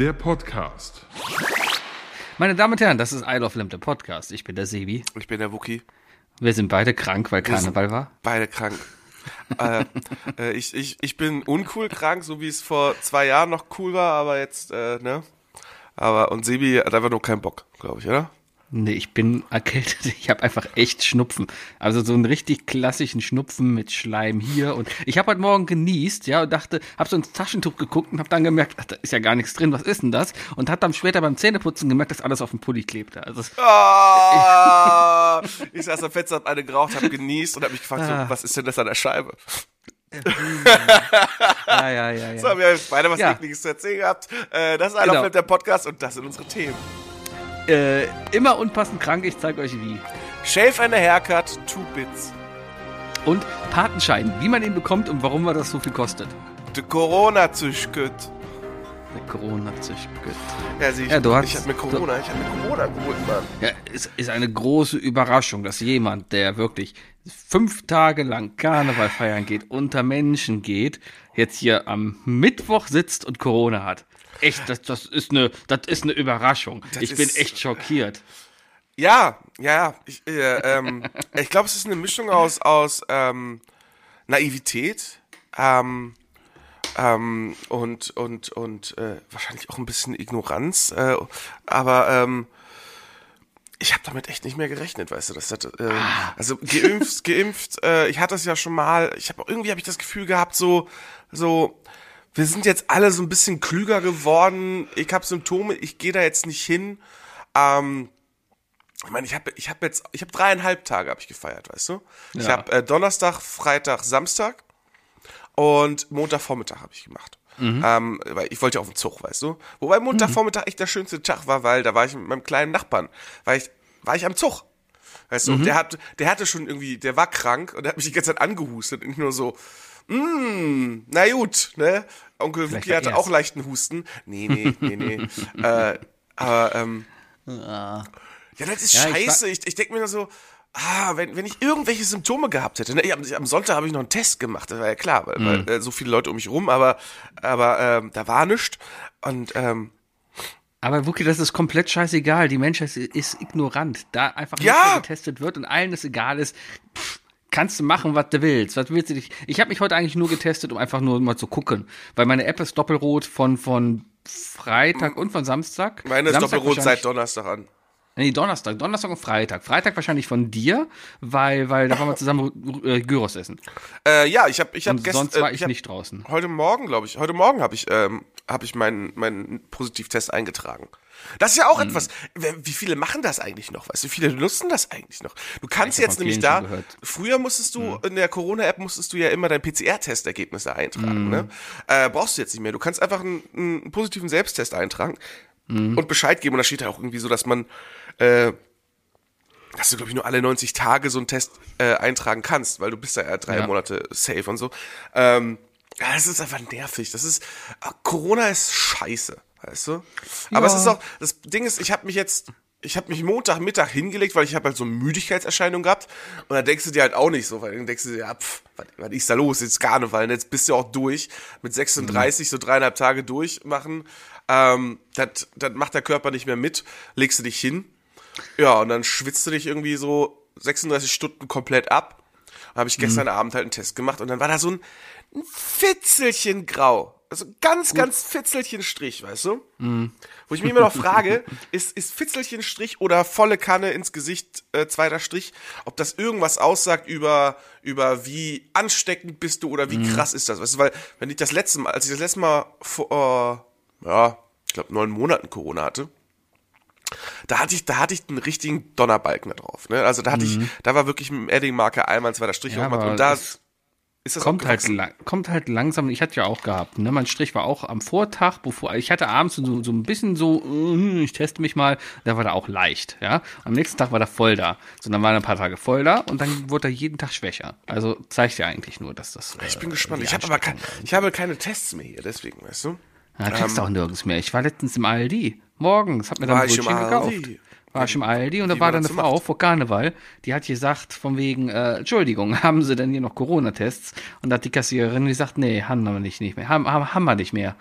der Podcast. Meine Damen und Herren, das ist Isle of Lamb, der Podcast. Ich bin der Sebi. Ich bin der Wookie. Wir sind beide krank, weil Karneval war. Beide krank. äh, äh, ich, ich, ich bin uncool krank, so wie es vor zwei Jahren noch cool war, aber jetzt, äh, ne? Aber, und Sebi hat einfach nur keinen Bock, glaube ich, oder? Nee, ich bin erkältet. Ich habe einfach echt Schnupfen. Also so einen richtig klassischen Schnupfen mit Schleim hier. Und ich habe heute Morgen genießt, ja, und dachte, habe so ins Taschentuch geguckt und habe dann gemerkt, ach, da ist ja gar nichts drin. Was ist denn das? Und hat dann später beim Zähneputzen gemerkt, dass alles auf dem Pulli klebte. Also Ah, ich saß am Fenster, hab eine geraucht, hab genießt und hab mich gefragt, Ah. so, was ist denn das an der Scheibe? ja, ja, ja, So, ja. wir haben beide was Ja. Ekliges zu erzählen gehabt. Äh, das ist Genau. genau. der Podcast und das sind unsere Themen. Äh, immer unpassend krank. Ich zeige euch wie. Shave and a Haircut, two bits. Und Patenschein, wie man ihn bekommt und warum er das so viel kostet. The Corona züchtet. Der Corona gut. Ja, sieh, ich, Ja, du hast- ich hab mir Corona, ich hab mir Corona geholt, Mann. Ja, es ist eine große Überraschung, dass jemand, der wirklich fünf Tage lang Karneval feiern geht, unter Menschen geht, jetzt hier am Mittwoch sitzt und Corona hat. Echt, das, das ist eine, das ist eine Überraschung. ich bin echt schockiert. Ja, ja. Ich, äh, ähm, ich glaube, es ist eine Mischung aus, aus ähm, Naivität ähm, ähm, und, und, und äh, wahrscheinlich auch ein bisschen Ignoranz. Äh, aber ähm, ich habe damit echt nicht mehr gerechnet, weißt du. Das hat, äh, also geimpft, geimpft. Äh, ich hatte es ja schon mal. Ich habe irgendwie habe ich das Gefühl gehabt, so, so. Wir sind jetzt alle so ein bisschen klüger geworden. Ich habe Symptome. Ich gehe da jetzt nicht hin. Ähm, ich meine, ich habe ich hab jetzt, ich habe dreieinhalb Tage habe ich gefeiert, weißt du? Ich Ja. habe äh, Donnerstag, Freitag, Samstag und Montagvormittag habe ich gemacht. Ähm, weil ich wollte ja auf den Zug, weißt du? Wobei Montagvormittag echt der schönste Tag war, weil da war ich mit meinem kleinen Nachbarn, war ich, war ich am Zug. Weißt du, und der hat, der hatte schon irgendwie, der war krank und der hat mich die ganze Zeit angehustet und ich nur so, mm, na gut, ne? Onkel Vielleicht war hatte auch leichten Husten. Nee, nee, nee, nee. äh, aber, ähm, ja, das ist Ja, ich scheiße. Ich, ich denke mir nur so, ah, wenn, wenn ich irgendwelche Symptome gehabt hätte. Ne? Ich, am, am Sonntag habe ich noch einen Test gemacht, das war ja klar, weil, Mhm. weil äh, so viele Leute um mich rum, aber, aber ähm, da war nichts. Und ähm, Aber Wookie, das ist komplett scheißegal. Die Menschheit ist ignorant. Da einfach nicht Ja. mehr getestet wird und allen es egal ist, pff, kannst du machen, was du willst. Was willst du dich? Ich habe mich heute eigentlich nur getestet, um einfach nur mal zu gucken, weil meine App ist doppelrot von von Freitag und von Samstag. meine ist Samstag doppelrot seit Donnerstag an. Nee, Donnerstag, Donnerstag und Freitag. Freitag wahrscheinlich von dir, weil weil da waren wir zusammen äh, Gyros essen. Äh, ja, ich habe ich hab gestern, sonst war äh, ich hab nicht draußen. Heute Morgen, glaube ich, heute Morgen habe ich, ähm, habe ich meinen meinen Positivtest eingetragen. Das ist ja auch Hm. etwas. Wie viele machen das eigentlich noch? Weißt du, wie viele nutzen das eigentlich noch? Du kannst Ich hab jetzt nämlich da. Hm. Früher musstest du in der Corona-App musstest du ja immer dein PCR-Testergebnisse eintragen. Hm. Ne? Äh, brauchst du jetzt nicht mehr. Du kannst einfach einen, einen positiven Selbsttest eintragen Hm. und Bescheid geben. Und da steht ja auch irgendwie so, dass man äh, dass du, glaube ich, nur alle 90 Tage so einen Test äh, eintragen kannst, weil du bist da ja drei Ja. Monate safe und so. Ähm, ja, das ist einfach nervig. Das ist, ah, Corona ist scheiße, weißt du? Aber Ja. es ist auch, das Ding ist, ich habe mich jetzt, ich habe mich Montagmittag hingelegt, weil ich habe halt so eine Müdigkeitserscheinung gehabt. Und dann denkst du dir halt auch nicht so, weil dann denkst du dir, ja, pff, was, was ist da los? Jetzt Karneval, und jetzt bist du auch durch. Mit 36 so dreieinhalb Tage durchmachen. Ähm, das macht der Körper nicht mehr mit. Legst du dich hin. Ja, und dann schwitzt du dich irgendwie so 36 Stunden komplett ab. Habe ich gestern Abend halt einen Test gemacht und dann war da so ein, ein Fitzelchen grau. Also ganz, ganz Fitzelchen Strich, weißt du? Wo ich mich immer noch frage, ist, ist Fitzelchen Strich oder volle Kanne ins Gesicht, äh, zweiter Strich, ob das irgendwas aussagt über, über wie ansteckend bist du oder wie krass ist das? Weißt du, weil, wenn ich das letzte Mal, als ich das letzte Mal vor, äh, ja, ich glaube neun Monaten Corona hatte, da hatte ich, da hatte ich einen richtigen Donnerbalken da drauf. Ne? Also da hatte ich, da war wirklich mit dem Edding-Marker einmal ein zweiter Strich Ja, und da ist das kommt halt, kommt halt langsam. Ich hatte ja auch gehabt, ne? Mein Strich war auch am Vortag, bevor ich hatte abends so, so ein bisschen so, äh, ich teste mich mal, da war er auch leicht, ja. Am nächsten Tag war er voll da. So, dann waren er ein paar Tage voll da und dann wurde er jeden Tag schwächer. Also zeigt ja eigentlich nur, dass das. Ich bin gespannt. die Ich habe aber kein, ich habe keine Tests mehr hier, deswegen, weißt du? Ja, kriegst du auch nirgends mehr. Ich war letztens im Aldi. Morgens, hab mir dann War ein Brötchen gekauft. War ich im Aldi und da war dann eine Frau vor Karneval, die hat gesagt, von wegen, äh, Entschuldigung, haben Sie denn hier noch Corona-Tests? Und da hat die Kassiererin gesagt, nee, haben wir nicht, nicht mehr. Haben, haben, haben wir nicht mehr.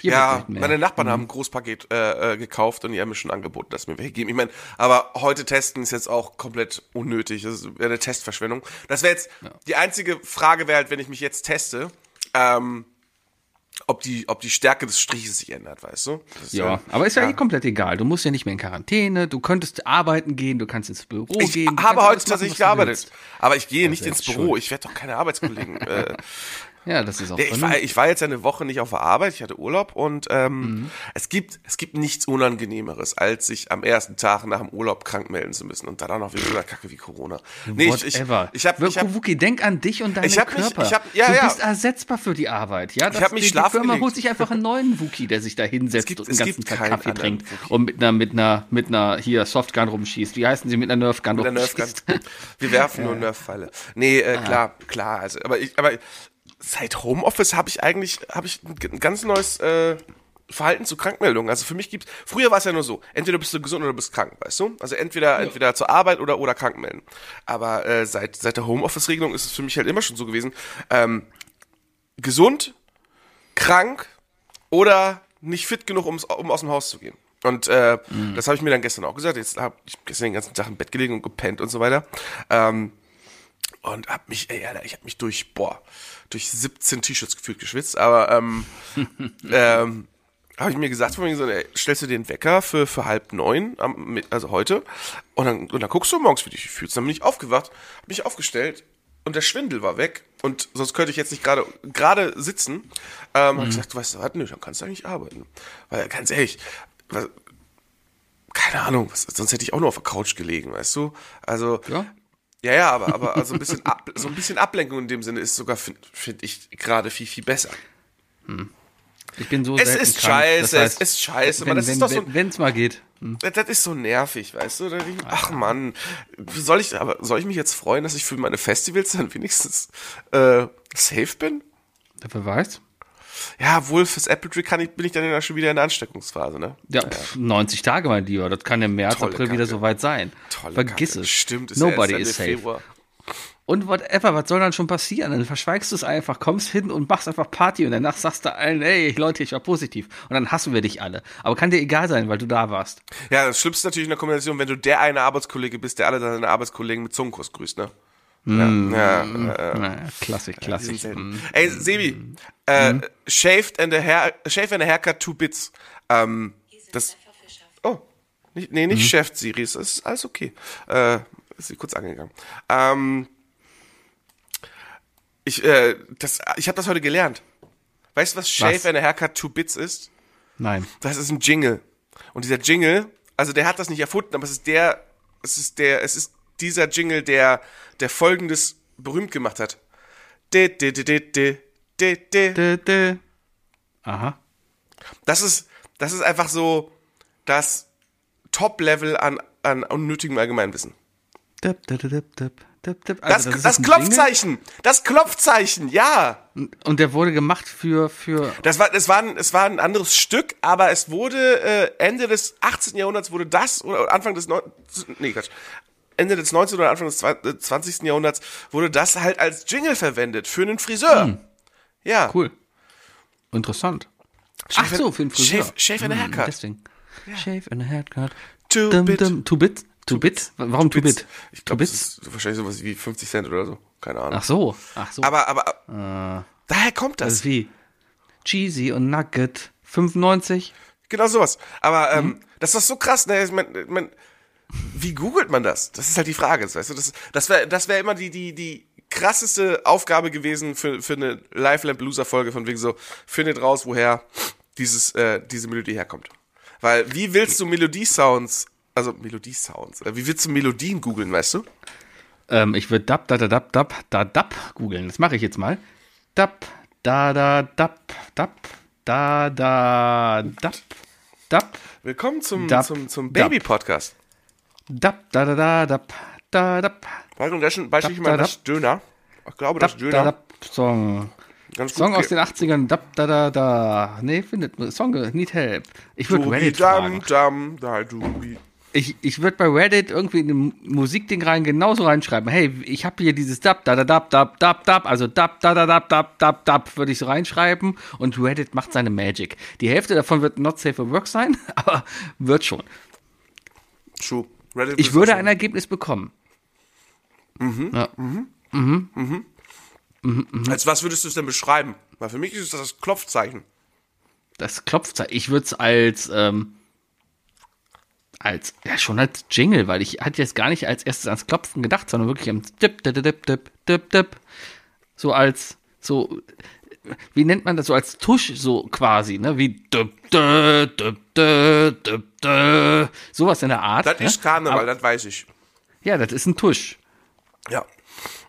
Hier ja, meine Nachbarn haben ein Großpaket äh, äh, gekauft und die haben mir schon angeboten, dass mir welche geben. Ich meine, aber heute testen ist jetzt auch komplett unnötig. Das wäre eine Testverschwendung. Das wäre jetzt, die einzige Frage wäre halt, wenn ich mich jetzt teste, ähm, ob die, ob die Stärke des Striches sich ändert, weißt du? Das ist Ja, aber ist ja, eh komplett egal. Du musst ja nicht mehr in Quarantäne, du könntest arbeiten gehen, du kannst ins Büro Ich gehen. du habe heute tatsächlich gearbeitet. Aber ich gehe nicht ins Büro. Ich werde doch keine Arbeitskollegen. äh, Ja, das ist auch ich, war, ich war jetzt eine Woche nicht auf der Arbeit, ich hatte Urlaub und ähm, Mhm. es gibt es gibt nichts Unangenehmeres, als sich am ersten Tag nach dem Urlaub krank melden zu müssen und dann auch noch wegen so einer Kacke wie Corona. Nee, ich, ich, ich habe ich hab, Wuki, denk an dich und deinen Ich hab mich- Körper. ich hab- ja, du ja. bist ersetzbar für die Arbeit. Ja, Das- hab mich die, Die Firma holt sich einfach einen neuen Wuki, der sich da hinsetzt gibt- und den ganzen Tag Kaffee trinkt Wookie. und mit einer, mit einer, mit einer hier Softgun rumschießt. Wie heißen sie mit einer Nerfgun mit der Nerf rumschießt? Wir werfen nur Nerf-Pfeile. Nee, äh, klar, klar. Also, aber ich, aber seit Homeoffice habe ich eigentlich habe ich ein, ganz neues äh, Verhalten zu Krankmeldungen. Also für mich gibt's früher war es ja nur so, entweder bist du gesund oder du bist krank, weißt du? Also entweder entweder zur Arbeit oder oder krank melden. Aber äh, seit seit der Homeoffice-Regelung ist es für mich halt immer schon so gewesen. Ähm, gesund, krank oder nicht fit genug, ums, um aus dem Haus zu gehen. Und äh, das habe ich mir dann gestern auch gesagt. Jetzt habe ich gestern den ganzen Tag im Bett gelegen und gepennt und so weiter. Ähm, und hab mich, ey, Alter, ich habe mich durch, boah, durch 17 T-Shirts gefühlt geschwitzt, aber ähm, ähm, habe ich mir gesagt, von mir so, ey, stellst du den Wecker für, für halb neun, am, also heute, und dann, und dann guckst du morgens, wie du dich fühlst. Dann bin ich aufgewacht, hab mich aufgestellt und der Schwindel war weg und sonst könnte ich jetzt nicht gerade gerade sitzen. Ähm, hab ich gesagt, du weißt du was, nö, dann kannst du eigentlich arbeiten. Weil ganz ehrlich, was, keine Ahnung, was, sonst hätte ich auch nur auf der Couch gelegen, weißt du? Also, Ja. Ja, ja, aber, aber also ein bisschen, ab, so ein bisschen Ablenkung in dem Sinne ist sogar, finde find ich, gerade viel, viel besser. Ich bin so Es ist krank. scheiße, das heißt, es ist scheiße, Wenn aber das es ist doch so- wenn's mal geht. Das, das ist so nervig, weißt du? Ach Mann, soll ich, aber soll ich mich jetzt freuen, dass ich für meine Festivals dann wenigstens äh, safe bin? Wer weiß? Ja, wohl fürs Apple Tree kann ich, bin ich dann ja schon wieder in der Ansteckungsphase, ne? Ja, pf, 90 Tage, mein Lieber. Das kann im März, Tolle April wieder Kacke. soweit sein. Tolle Vergiss Kacke. es. Stimmt, ist ja Nobody erst is safe. Februar. Und whatever, was soll dann schon passieren? Dann verschweigst du es einfach, kommst hin und machst einfach Party und danach sagst du allen, ey, Leute, ich war positiv. Und dann hassen wir dich alle. Aber kann dir egal sein, weil du da warst. Ja, das Schlimmste natürlich in der Kombination, wenn du der eine Arbeitskollege bist, der alle deine Arbeitskollegen mit Zungenkuss grüßt, ne? Mm. Ja, ja, äh, sind klassisch. selten. Mm. Ey, Sebi, äh, shaved and a hair, shaved and a haircut two bits. Ähm, das, oh, nicht, nee, Mhm. nicht shaved, Siri, es ist alles okay. Äh, ist sie kurz angegangen. Ähm, ich, äh, das, ich habe das heute gelernt. Weißt du, was Shave Was? and a Haircut two bits ist? Nein. Das ist ein Jingle. Und dieser Jingle, also der hat das nicht erfunden, aber es ist der, es ist der, es ist dieser Jingle, der, der folgendes berühmt gemacht hat. De, de, de, de, de, de, de. Dä, dä. Aha. Das ist, das ist einfach so das Top-Level an, an unnötigem Allgemeinwissen. Dip, dip, dip, dip, dip, dip. Das, Also, das, ist ein Klopfzeichen! Das Klopfzeichen, ja! Und der wurde gemacht für, für, Das war, es war, ein, es war ein anderes Stück, aber es wurde äh, Ende des 18. Jahrhunderts wurde das oder Anfang des 19. Nee, Quatsch. Ende des 19. oder Anfang des 20. Jahrhunderts wurde das halt als Jingle verwendet für einen Friseur. Ja. cool. Interessant. Ach Shave so, and- für den Friseur. Shave- shave and a Hm, haircut. Deswegen. Shave and a haircut. Two Dum, bit. dum. Two bit? Two bit? Warum two bit? Ich Two glaube, bits? ist wahrscheinlich sowas wie 50 Cent oder so. Keine Ahnung. Ach so. Ach so. Aber, aber, daher kommt das das. ist wie Cheesy und Nugget 95. Genau sowas. Aber ähm, Mhm. das ist so krass, ne? Ich mein, ich mein, wie googelt man das? Das ist halt die Frage, weißt du? Das, das wäre das wär immer die, die, die krasseste Aufgabe gewesen für, für eine Live Loser Folge von wegen so, findet raus, woher dieses, äh, diese Melodie herkommt. Weil, wie willst du Melodie-Sounds, also Melodie-Sounds, wie willst du Melodien googeln, weißt du? Ähm, ich würde dab, da, da, dab, dab, da, dab googeln. Das mache ich jetzt mal. Dab, da, da, dab, dab, da, da, dab, dab, Willkommen zum, Dab, zum, zum. Baby-Podcast. Dab, da, da, da, dab, da, dab, das beispielsweise Dab, mal da, das Döner. Ich glaube, das dab, Döner. da, dab, Song. Ganz Song aus den 80ern, dab, da, da, da. Nee, findet, Song, need help. Ich würde Reddit dam fragen. dam da dubi. Ich, ich würde bei Reddit irgendwie in ein Musikding rein genauso reinschreiben. Hey, ich habe hier dieses Dab, da, da, dab, dab, dab, dab, also Dab, da, da, dab, dab, dab, dab, würde ich so reinschreiben und Reddit macht seine Magic. Die Hälfte davon wird not safe for work sein, aber wird schon. True. Reddit Ich würde ein Ergebnis bekommen. Ja. schon- Als was würdest du es denn beschreiben? Weil für mich ist das das Klopfzeichen. Das Klopfzeichen. Ich würde es als, ähm, als, ja, schon als Jingle, weil ich hatte jetzt gar nicht als erstes ans Klopfen gedacht, sondern wirklich am Dip, dip, dip, dip, dip, dip. So als, so, wie nennt man das so als Tusch, so quasi, ne? Wie dip, dip, dip, dip, dip, dip. sowas in der Art. Das ne? ist Karneval, Aber- das weiß ich. Ja, das ist ein Tusch. Ja.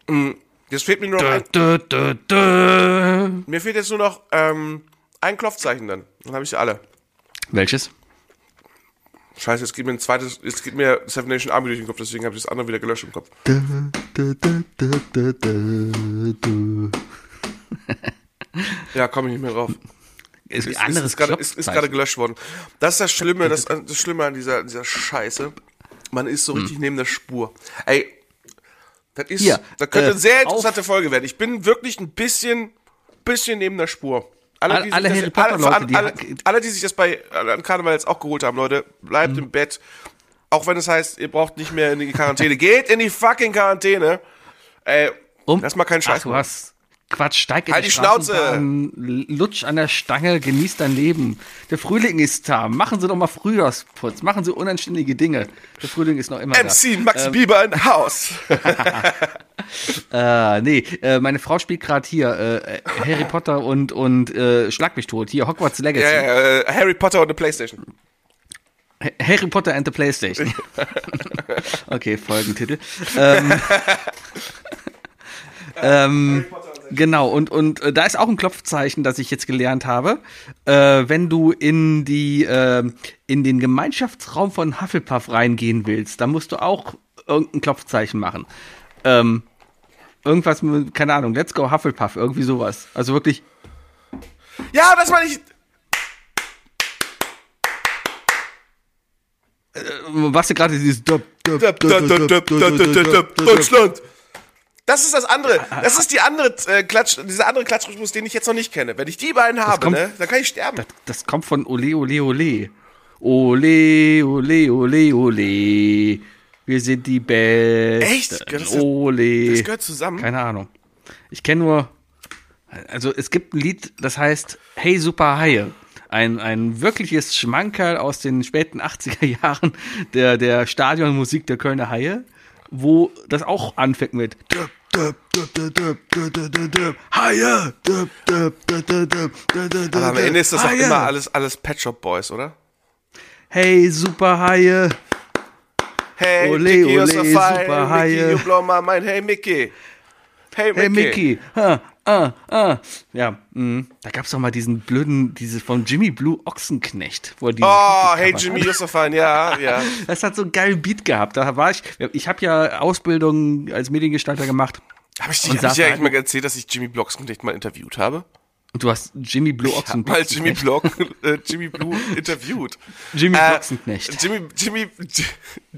Mm, Jetzt fehlt mir nur noch ein, Dö, dö, dö. mir fehlt jetzt nur noch ähm, ein Klopfzeichen dann. Dann habe ich sie alle. Welches? Scheiße, jetzt geht mir ein zweites, jetzt geht mir Seven Nation Army durch den Kopf, deswegen habe ich das andere wieder gelöscht im Kopf. Ja, komme ich nicht mehr drauf. Ist Ist, anderes ist, ist gerade ist, ist Klopfzeichen. gerade gelöscht worden. Das ist das Schlimme, das, das Schlimme an dieser, dieser Scheiße. Man ist so richtig neben der Spur. Ey, das ist, Hm. Hier, das könnte äh, eine sehr interessante Folge werden. Ich bin wirklich ein bisschen, bisschen neben der Spur. Alle, Alle- die sich alle das, Harry Potter alle, Leute, alle, die alle, die sich das bei an Karneval jetzt auch geholt haben, Leute, bleibt Hm. im Bett. Auch wenn es heißt, ihr braucht nicht mehr in die Quarantäne. Geht in die fucking Quarantäne. Ey, lass mal keinen Scheiß Ach, du hast Quatsch, steig in Halt die, die Schnauze! Lutsch an der Stange, genieß dein Leben. Der Frühling ist da. Machen Sie doch mal Frühjahrsputz. Machen Sie unanständige Dinge. Der Frühling ist noch immer MC Max Bieber in Haus. da. Äh, nee, äh, meine Frau spielt gerade hier äh, Harry Potter und, und äh, Schlag mich tot. Hier, Hogwarts Legacy. Ja, ja, äh, Harry Potter und eine Playstation. Ha- Harry Potter and the Playstation. okay, Folgentitel. Ähm, ähm, genau, und, und äh, da ist auch ein Klopfzeichen, das ich jetzt gelernt habe. Äh, wenn du in die äh, in den Gemeinschaftsraum von Hufflepuff reingehen willst, dann musst du auch irgendein Klopfzeichen machen. Ähm, irgendwas, mit, keine Ahnung, let's go Hufflepuff, irgendwie sowas. Also wirklich, Ja, das meine ich. was du gerade dieses Deutschland. Das ist das andere. Das ist die andere äh, Klatsch, dieser andere Klatschrhythmus, den ich jetzt noch nicht kenne. Wenn ich die beiden habe, kommt- ne, dann kann ich sterben. Das kommt von Ole, Ole, Ole. Ole, Ole, Ole, Ole. Wir sind die Besten. Echt? Das- Ole. Das gehört zusammen. Keine Ahnung. Ich kenne nur, also es gibt ein Lied, das heißt Hey Super Haie. Ein, ein wirkliches Schmankerl aus den späten 80er Jahren der, der Stadionmusik der Kölner Haie, wo das auch anfängt mit Aber am Ende ist das auch immer alles, alles Pet Shop Boys, oder? Hey, super Haie. Hey, ole, Mickey, ole, Superhaie. Mickey, you blow my mind. Hey, Mickey. Hey, Mickey. Hey, Mickey. Ha, ah, ah. Ja, mh. da gab's doch mal diesen blöden, diese von Jimmy Blue Ochsenknecht, wo er die Oh, hey, Jimmy, you're so fine. Ja, ja. Das hat so einen geilen Beat gehabt. Da war ich, ich habe ja Ausbildung als Mediengestalter gemacht. Habe ich, dir- hab ich dir eigentlich mal erzählt, dass ich Jimmy Blocksknecht mal interviewt habe? Und du hast Jimmy Blue Ochsenknecht. mal Jimmy Block, äh, Jimmy Blue interviewt. Jimmy Äh, Blocksenknecht. Jimmy, Jimmy,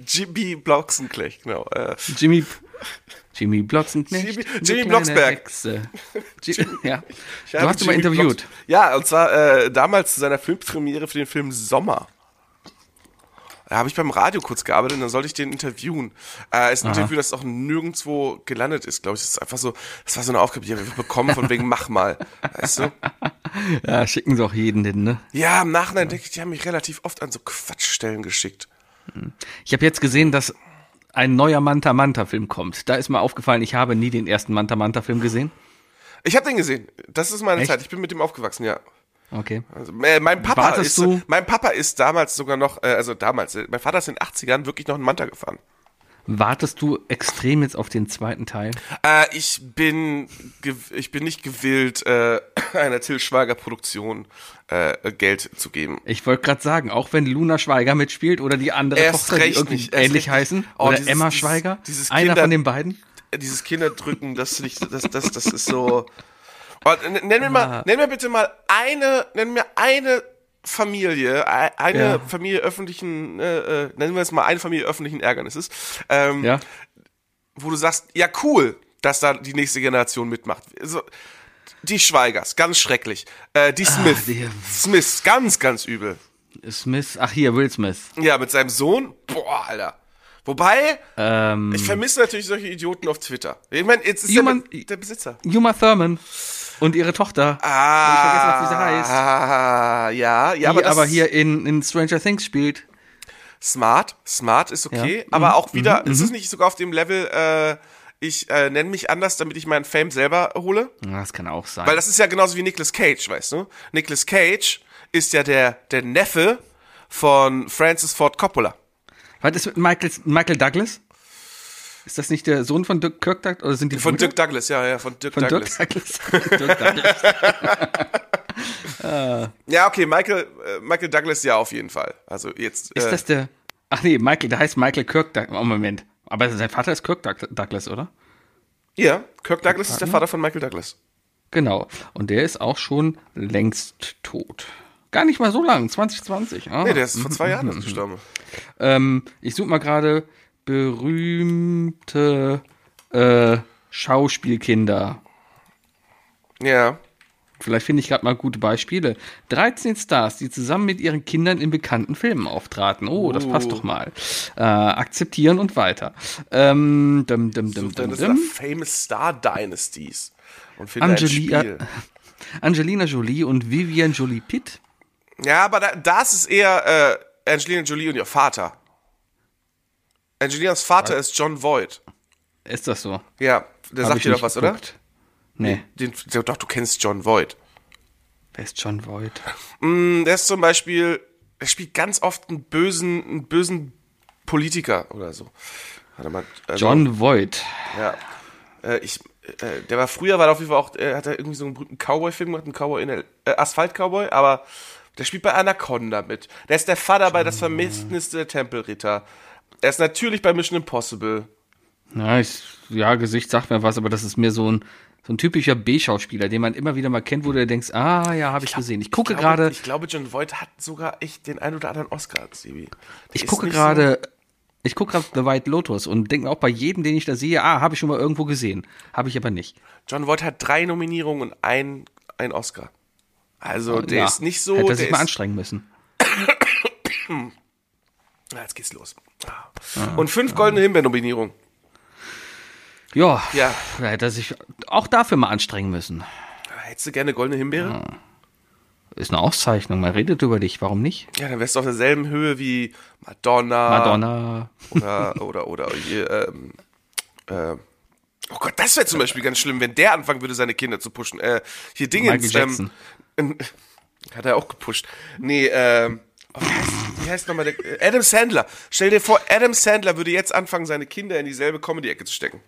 Jimmy Blocksenknecht, genau. Äh, Jimmy Jimmy Blocksenknecht. Jimmy- Jimmy Blocksberg. Ja. Du hast ihn mal interviewt. Blocks- Ja, und zwar äh, damals zu seiner Filmpremiere für den Film Sommer. Da habe ich beim Radio kurz gearbeitet und dann sollte ich den interviewen. Äh, ist ein Interview, das auch nirgendwo gelandet ist, glaube ich. Das ist einfach so, das war so eine Aufgabe, die ich bekommen von wegen mach mal. Weißt du? Ja, schicken sie auch jeden hin, ne? Ja, im Nachhinein denke ich, die haben mich relativ oft an so Quatschstellen geschickt. Ich habe jetzt gesehen, dass ein neuer Manta Manta Film kommt. Da ist mir aufgefallen, ich habe nie den ersten Manta Manta Film gesehen. Ich habe den gesehen. Das ist meine Echt? Zeit. Ich bin mit dem aufgewachsen, ja. Okay. Also, äh, mein Papa Wartest ist, du? mein Papa ist damals sogar noch, äh, also damals, äh, mein Vater ist in den 80ern wirklich noch einen Manta gefahren. Wartest du extrem jetzt auf den zweiten Teil? Äh, ich bin, ich bin nicht gewillt, äh, einer Till Schweiger Produktion äh, Geld zu geben. Ich wollte gerade sagen, auch wenn Luna Schweiger mitspielt oder die andere Erst Tochter, die recht irgendwie nicht, ähnlich heißen. Oh, oder dieses- Emma Schweiger, dieses einer Kinder- von den beiden. Dieses Kinderdrücken, das nicht, das, das, das ist so. Oh, nenn mir mal, nenn mir bitte mal eine, nenn mir eine Familie, eine Ja. Familie öffentlichen, äh, äh, nennen wir es mal eine Familie öffentlichen Ärgernisses, ähm, Ja. wo du sagst, ja cool, dass da die nächste Generation mitmacht. Also, die Schweigers, ganz schrecklich. Äh, die Smith, Ah, die- Smith, ganz, ganz übel. Smith, ach hier, Will Smith. Ja, mit seinem Sohn, boah, Alter. Wobei, Ähm, ich vermisse natürlich solche Idioten auf Twitter. Ich meine, jetzt ist Human- der, der Besitzer. Uma Thurman und ihre Tochter. Ah, Ich vergessen, wie sie heißt. Ah, ja, ja, die aber, aber hier in, in Stranger Things spielt. Smart, smart ist okay, Ja. aber Mhm, auch wieder, ist es nicht sogar auf dem Level, äh, ich äh, nenne mich anders, damit ich meinen Fame selber hole? Ja, Das kann auch sein. Weil das ist ja genauso wie Nicolas Cage, weißt du? Nicolas Cage ist ja der, der Neffe von Francis Ford Coppola. Was ist mit Michael, Michael Douglas? Ist das nicht der Sohn von Dirk Kirk Douglas? Oder sind die Von Brüder? Dirk Douglas, ja, ja, von Dirk von Douglas. Dirk Douglas? Dirk Douglas. Ja, okay, Michael, äh, Michael Douglas ja auf jeden Fall. Also jetzt. Ist äh, das der? Ach nee, Michael, der heißt Michael Kirk Douglas. Oh, Moment. Aber sein Vater ist Kirk Doug- Douglas, oder? Ja, Kirk Douglas ist der Vater von Michael Douglas. Genau. Und der ist auch schon längst tot. Gar nicht mal so lang, 2020. Ah. Nee, der ist vor zwei Jahren gestorben. ähm, ich suche mal gerade berühmte äh, Schauspielkinder. Ja. Vielleicht finde ich gerade mal gute Beispiele. 13 Stars, die zusammen mit ihren Kindern in bekannten Filmen auftraten. Oh, das passt doch mal. Äh, akzeptieren und weiter. Ähm, dum, dum, dum, Dann dum. Famous Star Dynasties. Und Spiel. Angelina Jolie und Vivian Jolie Pitt. Ja, aber da, das ist eher äh, Angelina Jolie und ihr Vater. Angelinas Vater ist John Voight. Ist das so? Ja, der Hab sagt dir doch was, oder? geguckt. Nee. Den, der, doch, du kennst John Voight. Wer ist John Voight? Mm, Der ist zum Beispiel, er spielt ganz oft einen bösen, einen bösen Politiker oder so. Warte mal. also- John Voight. Ja. Äh, ich, äh, der war früher, war der auf jeden Fall auch, äh, hat er irgendwie so einen berühmten Cowboy-Film gemacht, einen Cowboy in der, äh, Asphalt-Cowboy, aber der spielt bei Anaconda mit. Der ist der Vater bei Das Vermächtnis der Tempelritter. Er ist natürlich bei Mission Impossible. Ja, ich, ja, Gesicht sagt mir was, aber das ist mir so ein, so ein typischer B-Schauspieler, den man immer wieder mal kennt, wo du denkst, ah ja, habe ich gesehen. Ich gucke Ich glaube- gerade, Ich glaube, John Voight hat sogar echt den ein oder anderen Oscar, Sibi. Ich gucke gerade, ich gucke gerade The White Lotus und denke mir auch bei jedem, den ich da sehe, ah, habe ich schon mal irgendwo gesehen. Habe ich aber nicht. So, John Voight hat drei Nominierungen und ein, ein Oscar. Also, der Ja, ist nicht so. Hätte er sich mal anstrengen müssen. Ah, jetzt geht's los. Ah. Und fünf goldene Himbeer-Nominierungen. Ja, Ja. da hätte er sich auch dafür mal anstrengen müssen. Hättest du gerne goldene Himbeere? Ist eine Auszeichnung, man redet über dich, warum nicht? Ja, dann wärst du auf derselben Höhe wie Madonna. Madonna, Oder, oder, oder, hier, ähm, äh, oh Gott, das wäre zum Beispiel ganz schlimm, wenn der anfangen würde, seine Kinder zu pushen. Äh, hier Dingens, Jackson. Ähm, hat er auch gepusht. Nee, ähm, oh, wie heißt, nochmal der, äh, Adam Sandler. Stell dir vor, Adam Sandler würde jetzt anfangen, seine Kinder in dieselbe Comedy-Ecke zu stecken.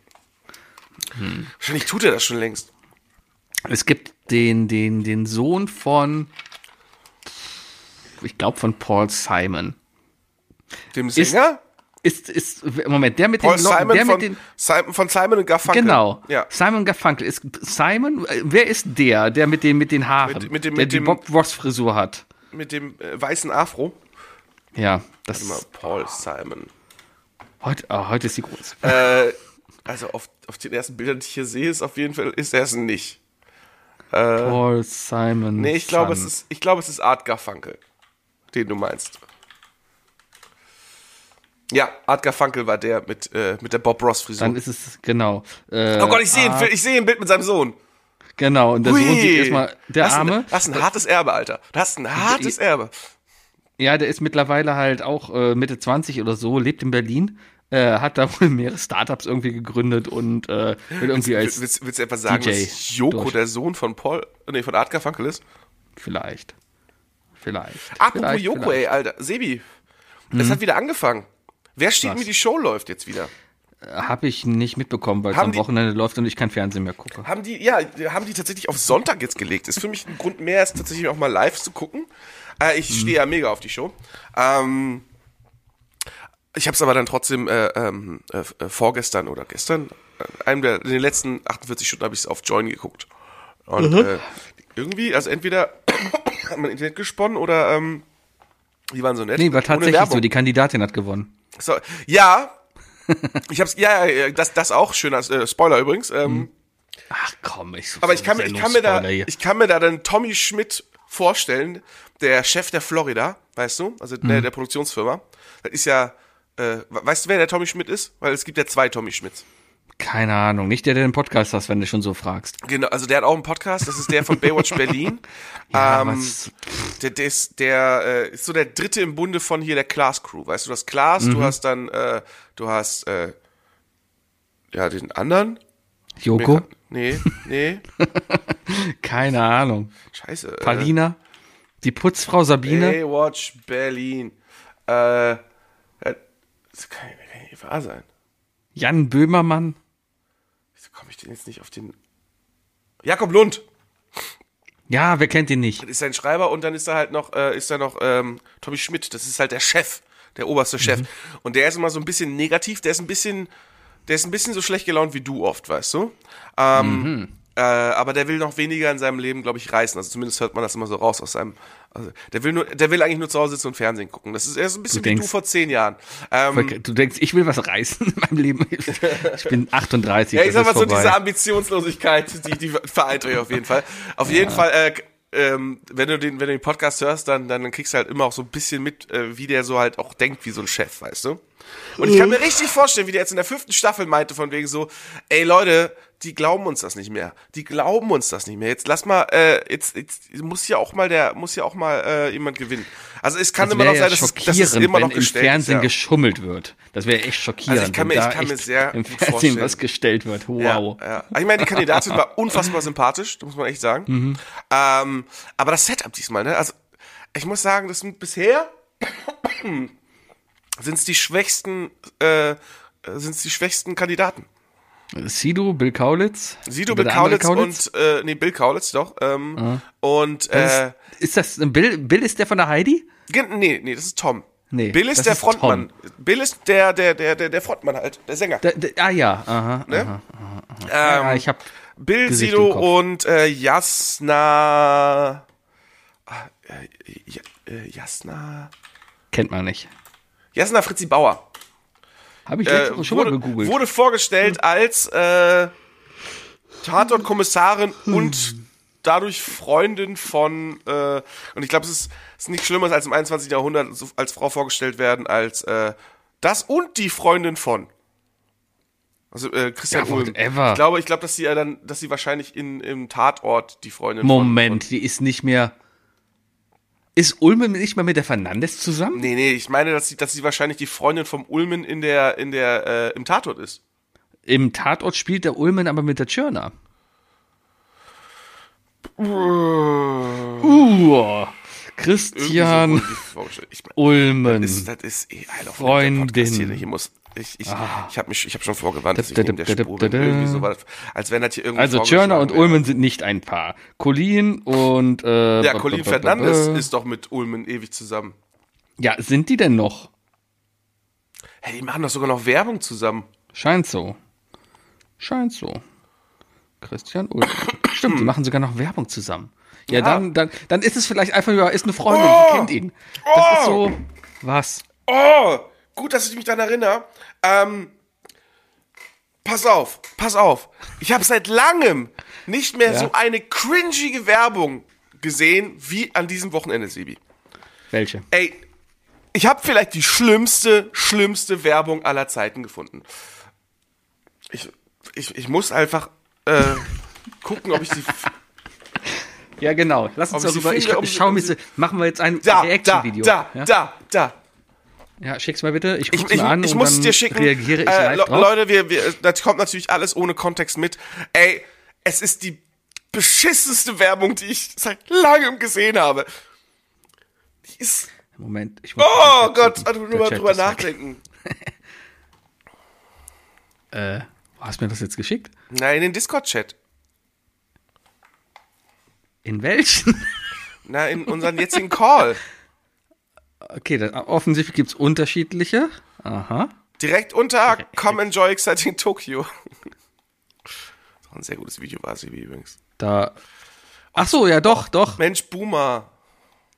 Hm. Wahrscheinlich tut er das schon längst. Es gibt den, den, den Sohn von, ich glaube von Paul Simon. Dem Ist- Sänger? Ist, ist, Moment, der mit Paul den, Lo- Simon der von, mit den, Simon von Simon und Garfunkel. genau, Ja. Simon Garfunkel. Ist Simon, äh, wer ist der, der mit den, mit den Haaren, Mit- mit dem- der mit die dem- Bob Ross Frisur hat? Mit dem äh, weißen Afro. Ja, das, mal, Paul Simon. heute, ah, heute ist die groß. Äh, also auf, auf den ersten Bildern, die ich hier sehe, ist auf jeden Fall, ist er es nicht. Paul Simon. Nee, ich glaube, es ist, ich glaube, es ist Art Garfunkel, den du meinst. Ja, Art Garfunkel war der mit, äh, mit der Bob Ross Frisur. Dann ist es, genau. Äh, oh Gott, ich sehe ein, ich sehe ein Bild mit seinem Sohn. Genau, und der Sohn sieht erstmal, der das ist Arme, Ein, das ist ein hartes Erbe, Alter. Das ist ein hartes Erbe. ja, der ist mittlerweile halt auch äh, Mitte 20 oder so, lebt in Berlin, äh, hat da wohl mehrere Startups irgendwie gegründet und äh, wird irgendwie als, Willst, willst du etwa sagen, DJ dass Joko durch. der Sohn von Paul, nee, von Art Garfunkel ist? vielleicht, vielleicht. Apropos vielleicht, Joko, vielleicht. Ey, Alter. Sebi, es hat wieder angefangen. Wer steht Was? mir, die Show läuft jetzt wieder? Habe ich nicht mitbekommen, weil es am die- Wochenende läuft und ich kein Fernsehen mehr gucke. Haben die, ja, haben die tatsächlich auf Sonntag jetzt gelegt. Ist für mich ein Grund mehr, es tatsächlich auch mal live zu gucken. Äh, ich stehe ja mega auf die Show. Ähm, ich habe es aber dann trotzdem äh, ähm, äh, äh, vorgestern oder gestern, äh, einem der, in den letzten 48 Stunden habe ich es auf Join geguckt. Und äh, irgendwie, also entweder hat man Internet gesponnen oder ähm, die waren so nett. Nee, war tatsächlich so. Die Kandidatin hat gewonnen. So, ja, ich hab's, ja, ja, das, das auch schöner äh, Spoiler übrigens. Ähm, Ach komm, ich Aber ich kann, mir- ich, kann mir da, hier. ich kann mir da dann Tommy Schmidt vorstellen, der Chef der Florida, weißt du, also Mhm. der, der Produktionsfirma. Das ist ja, äh, weißt du, wer der Tommy Schmidt ist? Weil es gibt ja zwei Tommy Schmidts. Keine Ahnung. Nicht der, der den Podcast hast, wenn du schon so fragst. Genau, also der hat auch einen Podcast, das ist der von Baywatch Berlin. Ja, ähm, was, der, der, ist, der äh, ist so der dritte im Bunde von hier der Klaas Crew. Weißt du, du hast Klaas, Mhm. du hast dann, äh, du hast, äh, ja, den anderen. Joko? Nee, nee, Keine Ahnung. scheiße. äh, Palina? Die Putzfrau Sabine? Baywatch Berlin. Äh, äh, das kann, kann nicht wahr sein. Jan Böhmermann? Komme ich denn jetzt nicht auf den. Jakob Lund Ja, wer kennt ihn nicht? ist sein Schreiber und dann ist da halt noch, äh, ist da noch ähm, Tommy Schmidt, das ist halt der Chef, der oberste Chef. Mhm. Und der ist immer so ein bisschen negativ, der ist ein bisschen, der ist ein bisschen so schlecht gelaunt wie du oft, weißt du? Ähm, Mhm. Äh, aber der will noch weniger in seinem Leben, glaube ich, reißen. Also zumindest hört man das immer so raus aus seinem. Also der will nur, der will eigentlich nur zu Hause sitzen und Fernsehen gucken. Das ist, er ist ein bisschen Du wie du denkst- vor zehn Jahren. Ähm, Du denkst, ich will was reißen in meinem Leben. Ich bin 38. Ja, ich sag ist mal so, diese Ambitionslosigkeit, die, die vereint euch auf jeden Fall. Auf jeden Fall, äh, ähm, wenn du den, wenn du den Podcast hörst, dann, dann kriegst du halt immer auch so ein bisschen mit, äh, wie der so halt auch denkt wie so ein Chef, weißt du? Und ich kann mir richtig vorstellen, wie der jetzt in der fünften Staffel meinte, von wegen so, ey Leute, die glauben uns das nicht mehr. Die glauben uns das nicht mehr. Jetzt lass mal, äh, jetzt, jetzt muss ja auch mal der, muss ja auch mal äh, jemand gewinnen. Also es kann Das immer noch ja sein, dass es, dass es immer noch wenn im Fernsehen. Ja. geschummelt wird. Das wäre echt schockierend. Also ich kann mir- ich kann mir sehr im Fernsehen vorstellen. was gestellt wird. Wow. Ja, ja. Ich meine, die Kandidatin war unfassbar sympathisch, muss man echt sagen. Mhm. Ähm, aber das Setup diesmal, ne? Also, ich muss sagen, das sind bisher sind es die schwächsten, äh, sind es die schwächsten Kandidaten. Sido, Bill Kaulitz. Sido, Bill der andere Kaulitz, und, äh, nee, Bill Kaulitz, doch. Ähm, Und, äh, ist, ist das Bill? Bill ist der von der Heidi? nee, nee, das ist Tom. Nee, Bill ist der ist Frontmann. Bill ist der, der, der, der, der Frontmann halt, der Sänger. Da, da, ah ja, aha. Ne? aha. Ähm, ja, ich hab Bill, Gesicht Sido und äh, Jasna. Ah, äh, Ja- äh, Jasna. kennt man nicht. Jasna Fritzi Bauer. Habe ich Äh, letzte Woche schon mal wurde, gegoogelt. wurde vorgestellt als äh, Tatort-Kommissarin und dadurch Freundin von, äh, und ich glaube, es ist, ist nichts Schlimmeres als im 21. Jahrhundert als Frau vorgestellt werden, als äh, das und die Freundin von. Also äh, Christian Ja, Ulm. whatever. Ich glaube, ich glaube, dass sie ja dann, dass sie wahrscheinlich in, im Tatort die Freundin von. Moment, die ist nicht mehr. Ist Ulmen nicht mehr mit der Fernandes zusammen? Nee, nee, ich meine, dass sie, dass sie wahrscheinlich die Freundin vom Ulmen in der, in der, äh, im Tatort ist. Im Tatort spielt der Ulmen aber mit der Tschörner. Uh, Christian so Ulmen. das ist, das ist eh Freundin. Hier, hier muss, ich, ich, ich habe mich, ich habe schon vorgewarnt, dass ich neben der Spur bin. Irgendwie so als wenn das hier irgendwie Also Tschörner und. Ulmen sind nicht ein Paar. Colin und äh, Ja, Colin Fernandes ist doch mit Ulmen ewig zusammen. Ja, sind die denn noch? Hey, die machen doch sogar noch Werbung zusammen. Scheint so. Scheint so. Christian Ulmen. Stimmt, die machen sogar noch Werbung zusammen. Ja, Ja. Dann, dann, dann ist es vielleicht einfach, ja, ist eine Freundin, Oh! die kennt ihn. Das ist so. Was? Oh, gut, dass ich mich daran erinnere. Ähm, pass auf, pass auf. Ich habe seit langem nicht mehr Ja? so eine cringige Werbung gesehen wie an diesem Wochenende, Sebi. Welche? Ey, ich habe vielleicht die schlimmste, schlimmste Werbung aller Zeiten gefunden. Ich, ich, ich muss einfach äh, gucken, ob ich die. Ja, genau. Lass uns sie darüber. Ich, ich ich- schau ob mir, machen wir jetzt ein Reaction-Video. da, ja? da, da. Ja, schick's mal bitte. Ich Ich, ich, an ich muss es dir schicken. reagiere ich äh, Le- drauf. Leute, wir, wir, das kommt natürlich alles ohne Kontext mit. Ey, es ist die beschissenste Werbung, die ich seit langem gesehen habe. Die ist. Moment. Ich muss Oh Gott, also nur mal drüber nachdenken. Äh, hast du mir das jetzt geschickt? Nein, in den Discord-Chat. In welchen? Na, in unseren jetzigen Call. Okay, dann, offensichtlich gibt's unterschiedliche. Aha. Direkt unter Come Enjoy Exciting Tokyo. Das war ein sehr gutes Video, war sie übrigens. Da. Ach so, ja doch, doch. Mensch, Boomer.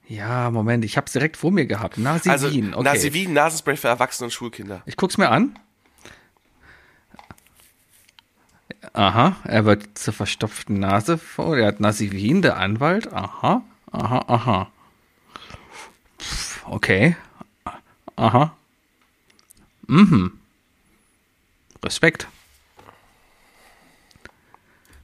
Ja, Moment, ich hab's direkt vor mir gehabt. Nasivin, Also, okay. Nasivin, Nasenspray für Erwachsene und Schulkinder. Ich guck's mir an. Aha, er wird zur verstopften Nase vor. Er hat Nasivin, der Anwalt. Aha, aha, aha. Okay. Aha. Mhm. Respekt.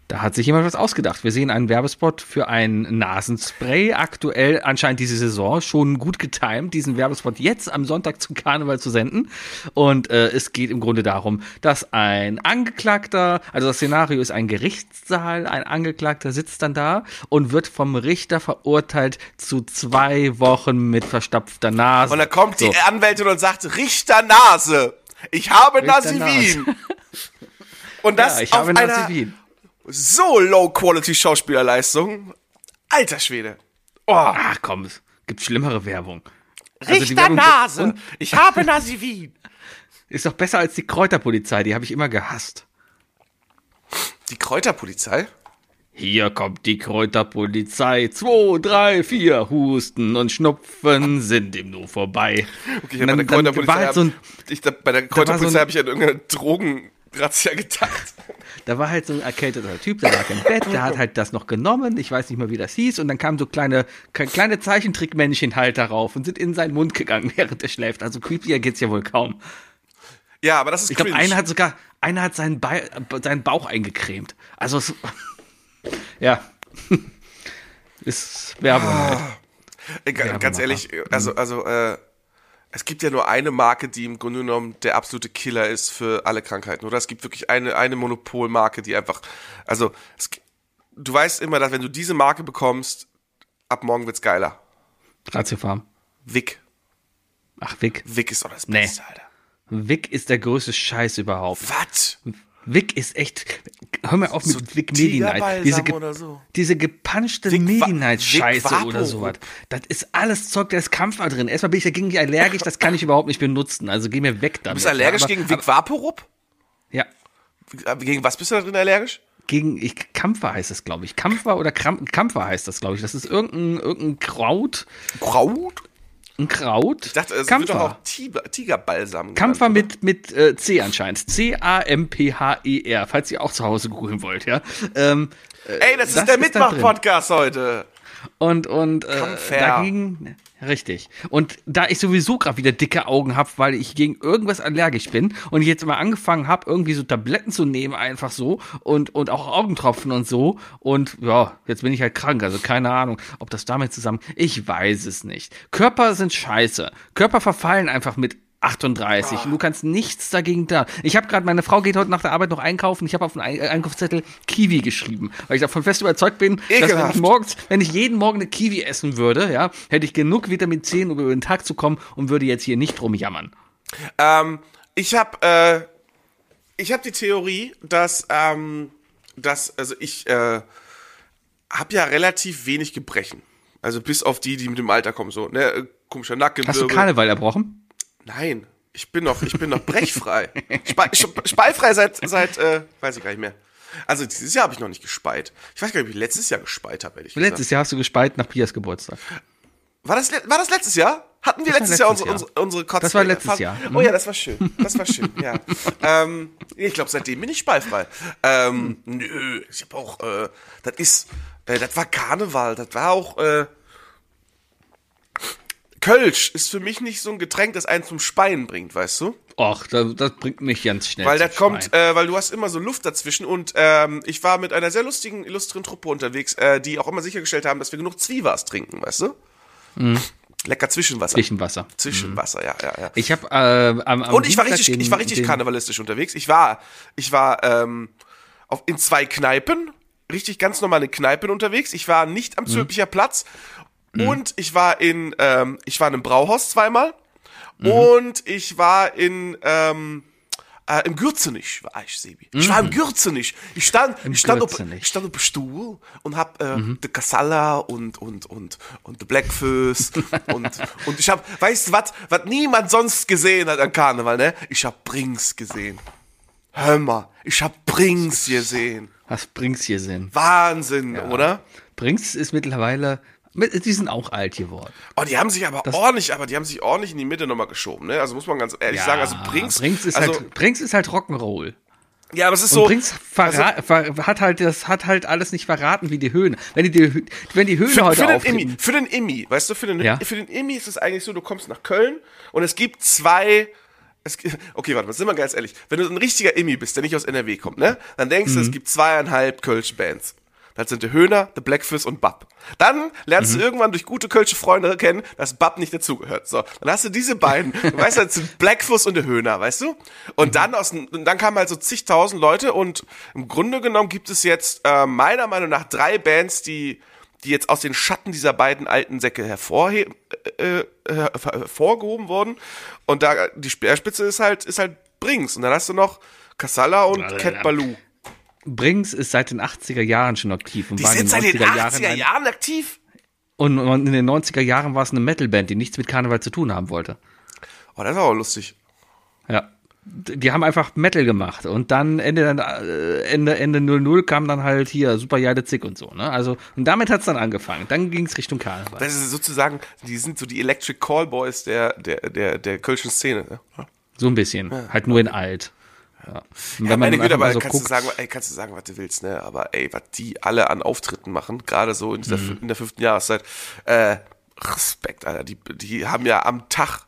Da hat sich jemand was ausgedacht. Wir sehen einen Werbespot für ein Nasenspray. Aktuell anscheinend diese Saison schon gut getimt, diesen Werbespot jetzt am Sonntag zum Karneval zu senden. Und äh, es geht im Grunde darum, dass ein Angeklagter, also das Szenario ist ein Gerichtssaal, ein Angeklagter sitzt dann da und wird vom Richter verurteilt zu zwei Wochen mit verstopfter Nase. Und dann kommt die So. Anwältin und sagt, Richter Nase, ich habe Richter Nasivin. Und das ja, ich auf habe einer Nasivin. So low-quality Schauspielerleistung. Alter Schwede. Oh, Ach komm, es gibt schlimmere Werbung. Also Richter Nase, Und ich habe Nasivin. ist doch besser als die Kräuterpolizei, die habe ich immer gehasst. Die Kräuterpolizei? Hier kommt die Kräuterpolizei. Zwei, drei, vier. Husten und Schnupfen sind ihm nur vorbei. Okay, ich Und hab bei der dann- dann Kräuterpolizei, halt so ein, ich, da, bei der Kräuterpolizei so ein- habe ich an irgendeine Drogenrazzia gedacht. da war halt so ein erkälteter Typ, der lag im Bett, der hat halt das noch genommen. Ich weiß nicht mehr, wie das hieß. Und dann kamen so kleine, kleine Zeichentrickmännchen halt darauf und sind in seinen Mund gegangen, während er schläft. Also creepier geht's ja wohl kaum. Ja, aber das ist Ich glaube, einer hat sogar, einer hat seinen, Be seinen Bauch eingecremt. Also, es, ja. Ist Werbung halt. Ga- Ganz ehrlich, also, also, äh, es gibt ja nur eine Marke, die im Grunde genommen der absolute Killer ist für alle Krankheiten, oder? Es gibt wirklich eine, eine Monopolmarke, die einfach, also, es, du weißt immer, dass wenn du diese Marke bekommst, ab morgen wird's geiler. Ratiofarm. Vic. Ach, Vic. Vic ist doch das Nee. Beste, Alter. Vic ist der größte Scheiß überhaupt. Was? Vic ist echt. Hör mal auf mit So Vic Medi-Night. Diese, ge so. diese gepanschte Medi-Night-Scheiße oder sowas. Das ist alles Zeug, da ist Kampfer drin. Erstmal bin ich dagegen allergisch, das kann ich überhaupt nicht benutzen. Also geh mir weg damit. Bist du allergisch aber, gegen Vic Vaporub? Ja. Gegen was bist du da drin allergisch? Gegen ich, Kampfer heißt das, glaube ich. Kampfer oder Kram, Kampfer heißt das, glaube ich. Das ist irgendein, irgendein Kraut. Kraut? Ein Kraut. Ich dachte, es wird Kampfer. doch auch Tiger, Tigerbalsam. Kampfer genannt, mit, mit äh, C anscheinend. C-A-M-P-H-E-R, falls ihr auch zu Hause googeln wollt, ja. Ähm, oder? Ey, das, das ist der. Mitmach-Podcast heute. Und und äh, dagegen, richtig. Und da ich sowieso gerade wieder dicke Augen habe, weil ich gegen irgendwas allergisch bin und ich jetzt mal angefangen habe, irgendwie so Tabletten zu nehmen, einfach so und, und auch Augentropfen und so. Und ja, jetzt bin ich halt krank, also keine Ahnung, ob das damit zusammen. Ich weiß es nicht. Körper sind scheiße. Körper verfallen einfach mit 38. Und du kannst nichts dagegen da. Ich habe gerade, meine Frau geht heute nach der Arbeit noch einkaufen. Ich habe auf den Ein- Einkaufszettel Kiwi geschrieben, weil ich davon fest überzeugt bin, dass wenn Ekelhaft. ich morgens, wenn ich jeden Morgen eine Kiwi essen würde, ja, hätte ich genug Vitamin C, um über den Tag zu kommen und würde jetzt hier nicht rumjammern. Ähm, ich habe äh, ich habe die Theorie, dass ähm, dass also ich äh, habe ja relativ wenig Gebrechen. Also bis auf die, die mit dem Alter kommen, so ne äh, komischer Nacken. Hast du Karneval erbrochen? Nein, ich bin noch ich bin noch brechfrei. Spe spe- speifrei seit seit äh, weiß ich gar nicht mehr. Also dieses Jahr habe ich noch nicht gespeit. Ich weiß gar nicht, wie ich letztes Jahr gespeit habe, ehrlich Letztes Jahr hast du gespeit nach Pias Geburtstag. War das, war das letztes Jahr? Hatten wir war letztes Jahr letztes unsere, Jahr. unsere, unsere Kotze? Das war letztes Jahr. Oh ja, das war schön. Das war schön, ja. ähm, ich glaube, seitdem bin ich speifrei. Ähm, nö, ich hab auch, äh, das ist, äh, das war Karneval, das war auch, äh, Kölsch ist für mich nicht so ein Getränk, das einen zum Speien bringt, weißt du? Och, das, das bringt mich ganz schnell. Weil das kommt, äh, weil du hast immer so Luft dazwischen und ähm, ich war mit einer sehr lustigen, illustren Truppe unterwegs, äh, die auch immer sichergestellt haben, dass wir genug Zwiewas trinken, weißt du? Mhm. Lecker Zwischenwasser. Zwischenwasser. Zwischenwasser, ja, ja, ja. Ich habe äh, am, am Und ich war richtig, den, ich war richtig den, karnevalistisch unterwegs. Ich war, ich war ähm, auf, in zwei Kneipen, richtig ganz normale Kneipen unterwegs. Ich war nicht Mhm. am Zülpicher Platz und ich war in, ähm, ich war in einem Brauhaus zweimal Mhm. und ich war in ähm, äh, im Gürzenich war ich, Sebi. Ich war im Gürzenich. Ich stand, ich stand, auf, ich stand auf dem Stuhl und hab äh, de Casalla und und und und de Blackfist und und ich hab, weißt du was, was niemand sonst gesehen hat an Karneval, ne? Ich hab Brings gesehen. Hör mal, ich hab Brings gesehen. was Brings sind. Wahnsinn, oder? Brings ist mittlerweile, mit- die sind auch alt geworden. Oh, die haben sich aber ordentlich, aber die haben sich ordentlich in die Mitte nochmal geschoben, ne? Also muss man ganz ehrlich sagen, also Brinks, Brinks ist also, halt, Brinks ist halt Rock'n'Roll. ja, aber es ist Und so, Brinks ver hat halt das hat halt alles nicht verraten wie die Höhne. Wenn die, die wenn die Höhne für, heute für den auftreten, Immi, für den Immi, weißt du, für den, Ja. für den Immi ist es eigentlich so, du kommst nach Köln und es gibt zwei, es, okay, warte mal, sind wir ganz ehrlich, wenn du ein richtiger Immi bist, der nicht aus NRW kommt, ne, dann denkst du, Mhm. es gibt zweieinhalb Kölsche Bands. Das sind der Höhner, der Blackfist und Bab. Dann lernst Mhm. du irgendwann durch gute Kölsche Freunde kennen, dass Bab nicht dazugehört. So, dann hast du diese beiden, du weißt, das sind Blackfuss und der Höhner, weißt du? Und Mhm. dann aus, und dann kamen halt so zigtausend Leute und im Grunde genommen gibt es jetzt äh, meiner Meinung nach drei Bands, die die jetzt aus den Schatten dieser beiden alten Säcke hervorhe äh, äh, hervorgehoben wurden. Und da die Speerspitze ist halt ist halt Brings und dann hast du noch Kassala und Cat Baloo. Brings ist seit den 80er Jahren schon aktiv und Die war in sind seit den 90er 80er ein- Jahren aktiv. und in den 90er Jahren war es eine Metalband, die nichts mit Karneval zu tun haben wollte. Oh, das ist auch lustig. Ja. Die haben einfach Metal gemacht und dann Ende äh, Ende Ende 00 kam dann halt hier Super Jade Zick und so, ne? Also und damit hat's dann angefangen. Dann ging's Richtung Karneval. Das ist sozusagen, die sind so die Electric Callboys der der der der Kölschen Szene. Ne? So ein bisschen, halt nur in alt. Ja. Und Ja, meine Güte, aber so kannst du sagen, ey, kannst du sagen, was du willst, ne? Aber ey, was die alle an Auftritten machen, gerade so in, dieser, Mhm. in der fünften Jahreszeit, äh, Respekt, Alter. Die, die haben ja am Tag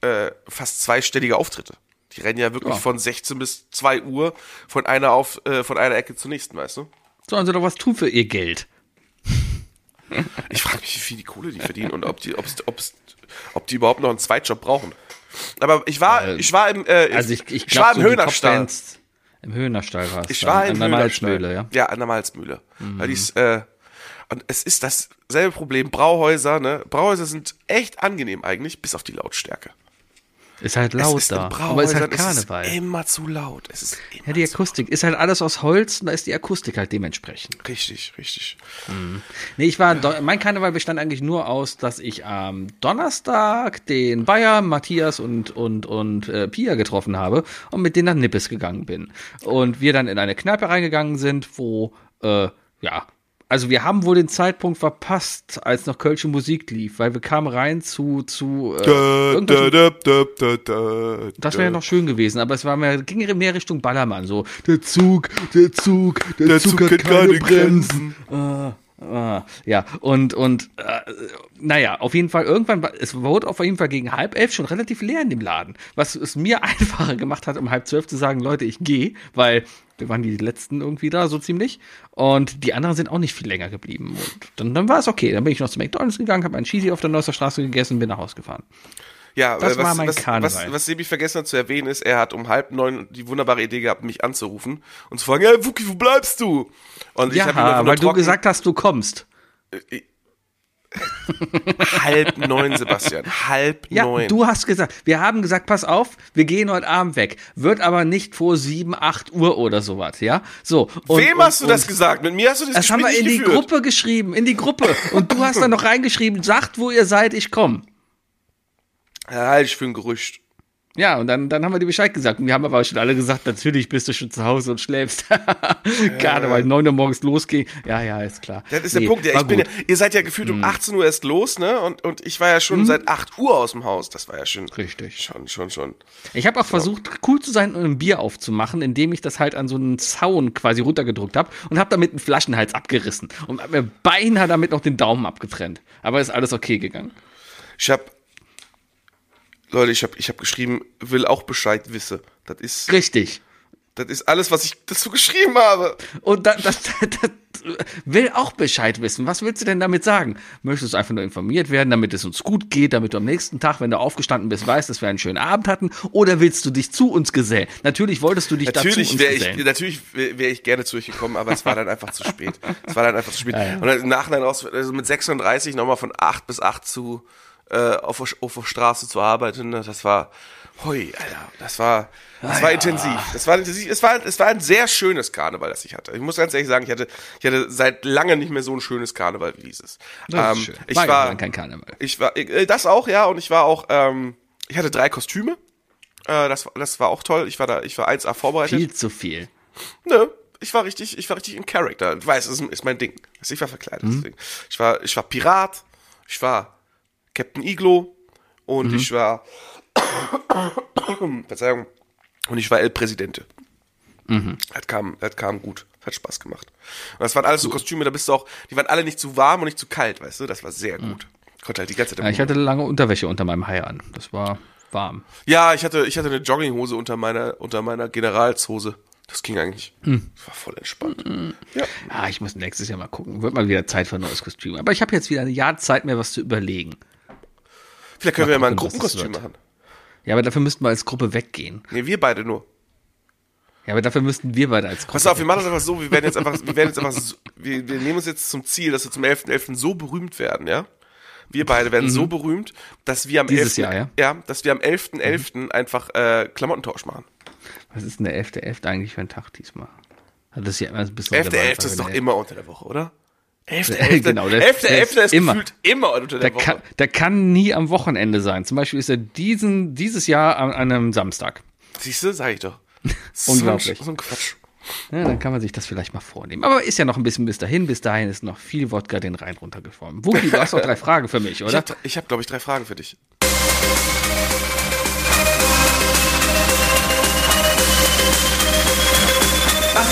äh, fast zweistellige Auftritte. Die rennen ja wirklich Ja. von 16 bis 2 Uhr von einer auf äh, von einer Ecke zur nächsten, weißt du? sollen sie doch was tun für ihr Geld. Ich frage mich, wie viel die Kohle die verdienen und ob die, ob's, ob's, ob die überhaupt noch einen Zweitjob brauchen. Aber ich war, Äh, ich war im, äh, Also ich, ich ich war im so Höhnerstall. Im Höhnerstall war es. Ich war in an der. Malzmühle, ja. Ja, an der Malzmühle. Weil die ist, äh, und es ist dasselbe Problem. Brauhäuser, ne? Brauhäuser sind echt angenehm eigentlich, bis auf die Lautstärke. Ist halt laut es ist da. Aber ist halt Karneval. Es ist immer zu laut. Es ist immer ja, die Akustik ist halt alles aus Holz und da ist die Akustik halt dementsprechend. Richtig, richtig. Nee, ich war, do- mein Karneval bestand eigentlich nur aus, dass ich am Donnerstag den Bayer, Matthias und, und, und äh, Pia getroffen habe und mit denen nach Nippes gegangen bin. Und wir dann in eine Kneipe reingegangen sind, wo, äh, ja, also wir haben wohl den Zeitpunkt verpasst, als noch Kölsche Musik lief, weil wir kamen rein zu, zu, äh, irgendwelchen- das wäre ja noch schön gewesen, aber es war mehr, ging mehr Richtung Ballermann, so, der Zug, der Zug, der, Zug, hat keine Bremsen. Ah, ah, ja, und, und, äh, naja, auf jeden Fall, irgendwann, war- es wurde auf jeden Fall gegen halb elf schon relativ leer in dem Laden, was es mir einfacher gemacht hat, um halb zwölf zu sagen, Leute, ich gehe, weil waren die letzten irgendwie da, so ziemlich, und die anderen sind auch nicht viel länger geblieben, und dann, dann war es okay, dann bin ich noch zu McDonalds gegangen, habe einen Cheesy auf der Neusser Straße gegessen, bin nach Hause gefahren. Ja, Das äh, was, war mein was, Karneval. Was, was Sebi vergessen hat zu erwähnen ist, er hat um halb neun die wunderbare Idee gehabt, mich anzurufen und zu fragen, hey Wuki, wo bleibst du? Und Ja, hab ihm einfach nur weil du trocken- gesagt hast, du kommst. halb neun, Sebastian, halb Ja, neun. du hast gesagt, wir haben gesagt, pass auf, wir gehen heute Abend weg. Wird aber nicht vor sieben, acht Uhr oder sowas, ja? So. Und, Wem und, hast du das und gesagt? Mit mir hast du das, Das haben wir in die geführt. Gruppe geschrieben, in die Gruppe. Und du hast dann noch reingeschrieben, sagt, wo ihr seid, ich komm. Ja, halte ich für ein Gerücht. Ja, und dann, dann haben wir dir Bescheid gesagt. Und wir haben aber schon alle gesagt, natürlich bist du schon zu Hause und schläfst. Gerade weil neun Uhr morgens losging. Ja, ja, ist klar. Das ist der Nee, Punkt. Ja, ich bin ja, ihr seid ja gefühlt um 18 Uhr erst los, ne? Und, und ich war ja schon seit 8 Uhr aus dem Haus. Das war ja schon. Richtig. Schon, schon, schon. Ich habe auch versucht, cool zu sein und ein Bier aufzumachen, indem ich das halt an so einen Zaun quasi runtergedrückt habe und habe damit einen Flaschenhals abgerissen und mir beinahe damit noch den Daumen abgetrennt. Aber ist alles okay gegangen. Ich hab. Leute, ich hab, ich hab geschrieben, will auch Bescheid wisse. Das ist, Richtig. das ist alles, was ich dazu geschrieben habe. Und das, das, das will auch Bescheid wissen. Was willst du denn damit sagen? Möchtest du einfach nur informiert werden, damit es uns gut geht, damit du am nächsten Tag, wenn du aufgestanden bist, weißt, dass wir einen schönen Abend hatten? Oder willst du dich zu uns gesellen? Natürlich wolltest du dich dazu Natürlich uns ich, gesellen. natürlich wäre wär ich gerne zu euch gekommen, aber es war dann einfach zu spät. Es war dann einfach zu spät. Und dann im Nachhinein raus, also mit 36 nochmal von 8 bis 8 zu, äh, auf, der- auf der Straße zu arbeiten, ne, das war, hui, Alter, das war, das war intensiv. Das war intensiv. Es war, es war ein sehr schönes Karneval, das ich hatte. Ich muss ganz ehrlich sagen, ich hatte, ich hatte seit lange nicht mehr so ein schönes Karneval wie dieses. Das ist Ähm, schön. Ich War ja war, kein Karneval. ich war, äh, das auch, ja, und ich war auch, ähm, ich hatte drei Kostüme. Äh, das, das war auch toll. Ich war da, ich war 1A vorbereitet. Viel zu viel. Nö, ich war richtig, ich war richtig in Character. Du weißt, das ist, ist mein Ding. Ich war verkleidet. Deswegen. Ich war, ich war Pirat, ich war Captain Iglo und ich war, Verzeihung, und ich war El Presidente. Das kam, das kam gut. Hat Spaß gemacht. Und das waren alles so Kostüme, da bist du auch, die waren alle nicht zu warm und nicht zu kalt, weißt du? Das war sehr gut. Konnte halt die ganze Zeit. Ja, ich hatte lange Unterwäsche unter meinem Hai an. Das war warm. Ja, ich hatte, ich hatte eine Jogginghose unter meiner, unter meiner Generalshose. Das ging eigentlich. Hm. Das war voll entspannt. Ja. Ah, ich muss nächstes Jahr mal gucken. Wird mal wieder Zeit für ein neues Kostüm. Aber ich habe jetzt wieder ein Jahr Zeit, mir was zu überlegen. Vielleicht können wir ja mal ein Gruppenkostüm machen. Ja, aber dafür müssten wir als Gruppe weggehen. Nee, wir beide nur. Ja, aber dafür müssten wir beide als Gruppe. Pass auf, wir machen das einfach so, wir werden jetzt einfach, wir werden jetzt einfach, so, wir, wir nehmen uns jetzt zum Ziel, dass wir zum 11.11. so berühmt werden, ja? Wir beide werden so berühmt, dass wir am Mhm. Dieses 11. Jahr, ja? Mhm. ja, dass wir am 11.11. einfach äh, Klamottentausch machen. Was ist denn der 11.11. eigentlich für ein Tag diesmal? Das ja immer ein bisschen. relevant, 11.11. ist weil doch immer unter der Woche, oder? 11.11. Genau, der- 11.11. der ist ist immer. gefühlt immer unter der Der Woche. kann, der kann nie am Wochenende sein. Zum Beispiel ist er diesen, dieses Jahr an, an einem Samstag. Siehst du, sag ich doch. Unglaublich. So ein Quatsch. Ja, dann kann man sich das vielleicht mal vornehmen. Aber ist ja noch ein bisschen bis dahin. Bis dahin ist noch viel Wodka den Rhein runtergeformt. Wookie, du hast noch drei Fragen für mich, Ich oder? habe, ich hab, glaube ich, drei Fragen für dich.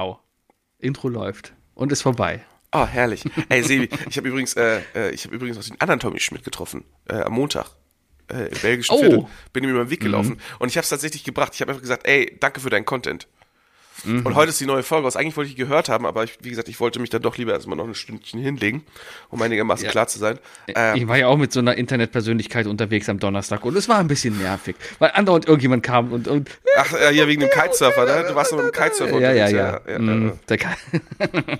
Wow. Intro läuft. Und ist vorbei. Oh, herrlich. Ey, Sebi, ich habe übrigens, äh, äh, ich habe übrigens noch den anderen Tommy Schmidt getroffen, äh, am Montag. Äh, Im belgischen Oh. Viertel. Bin ihm über den Weg gelaufen. Und ich habe es tatsächlich gebracht. Ich habe einfach gesagt, ey, danke für deinen Content. Und heute ist die neue Folge aus. Eigentlich wollte ich die gehört haben, aber ich, wie gesagt, ich wollte mich dann doch lieber erstmal noch ein Stündchen hinlegen, um einigermaßen Ja. klar zu sein. Ähm, Ich war ja auch mit so einer Internetpersönlichkeit unterwegs am Donnerstag und es war ein bisschen nervig, weil andauernd irgendjemand kam und, und ach, äh, hier wegen dem Kitesurfer, ne? Du warst noch mit dem Kitesurfer ja, ja, unterwegs, ja. ja, Mm, ja. der kann,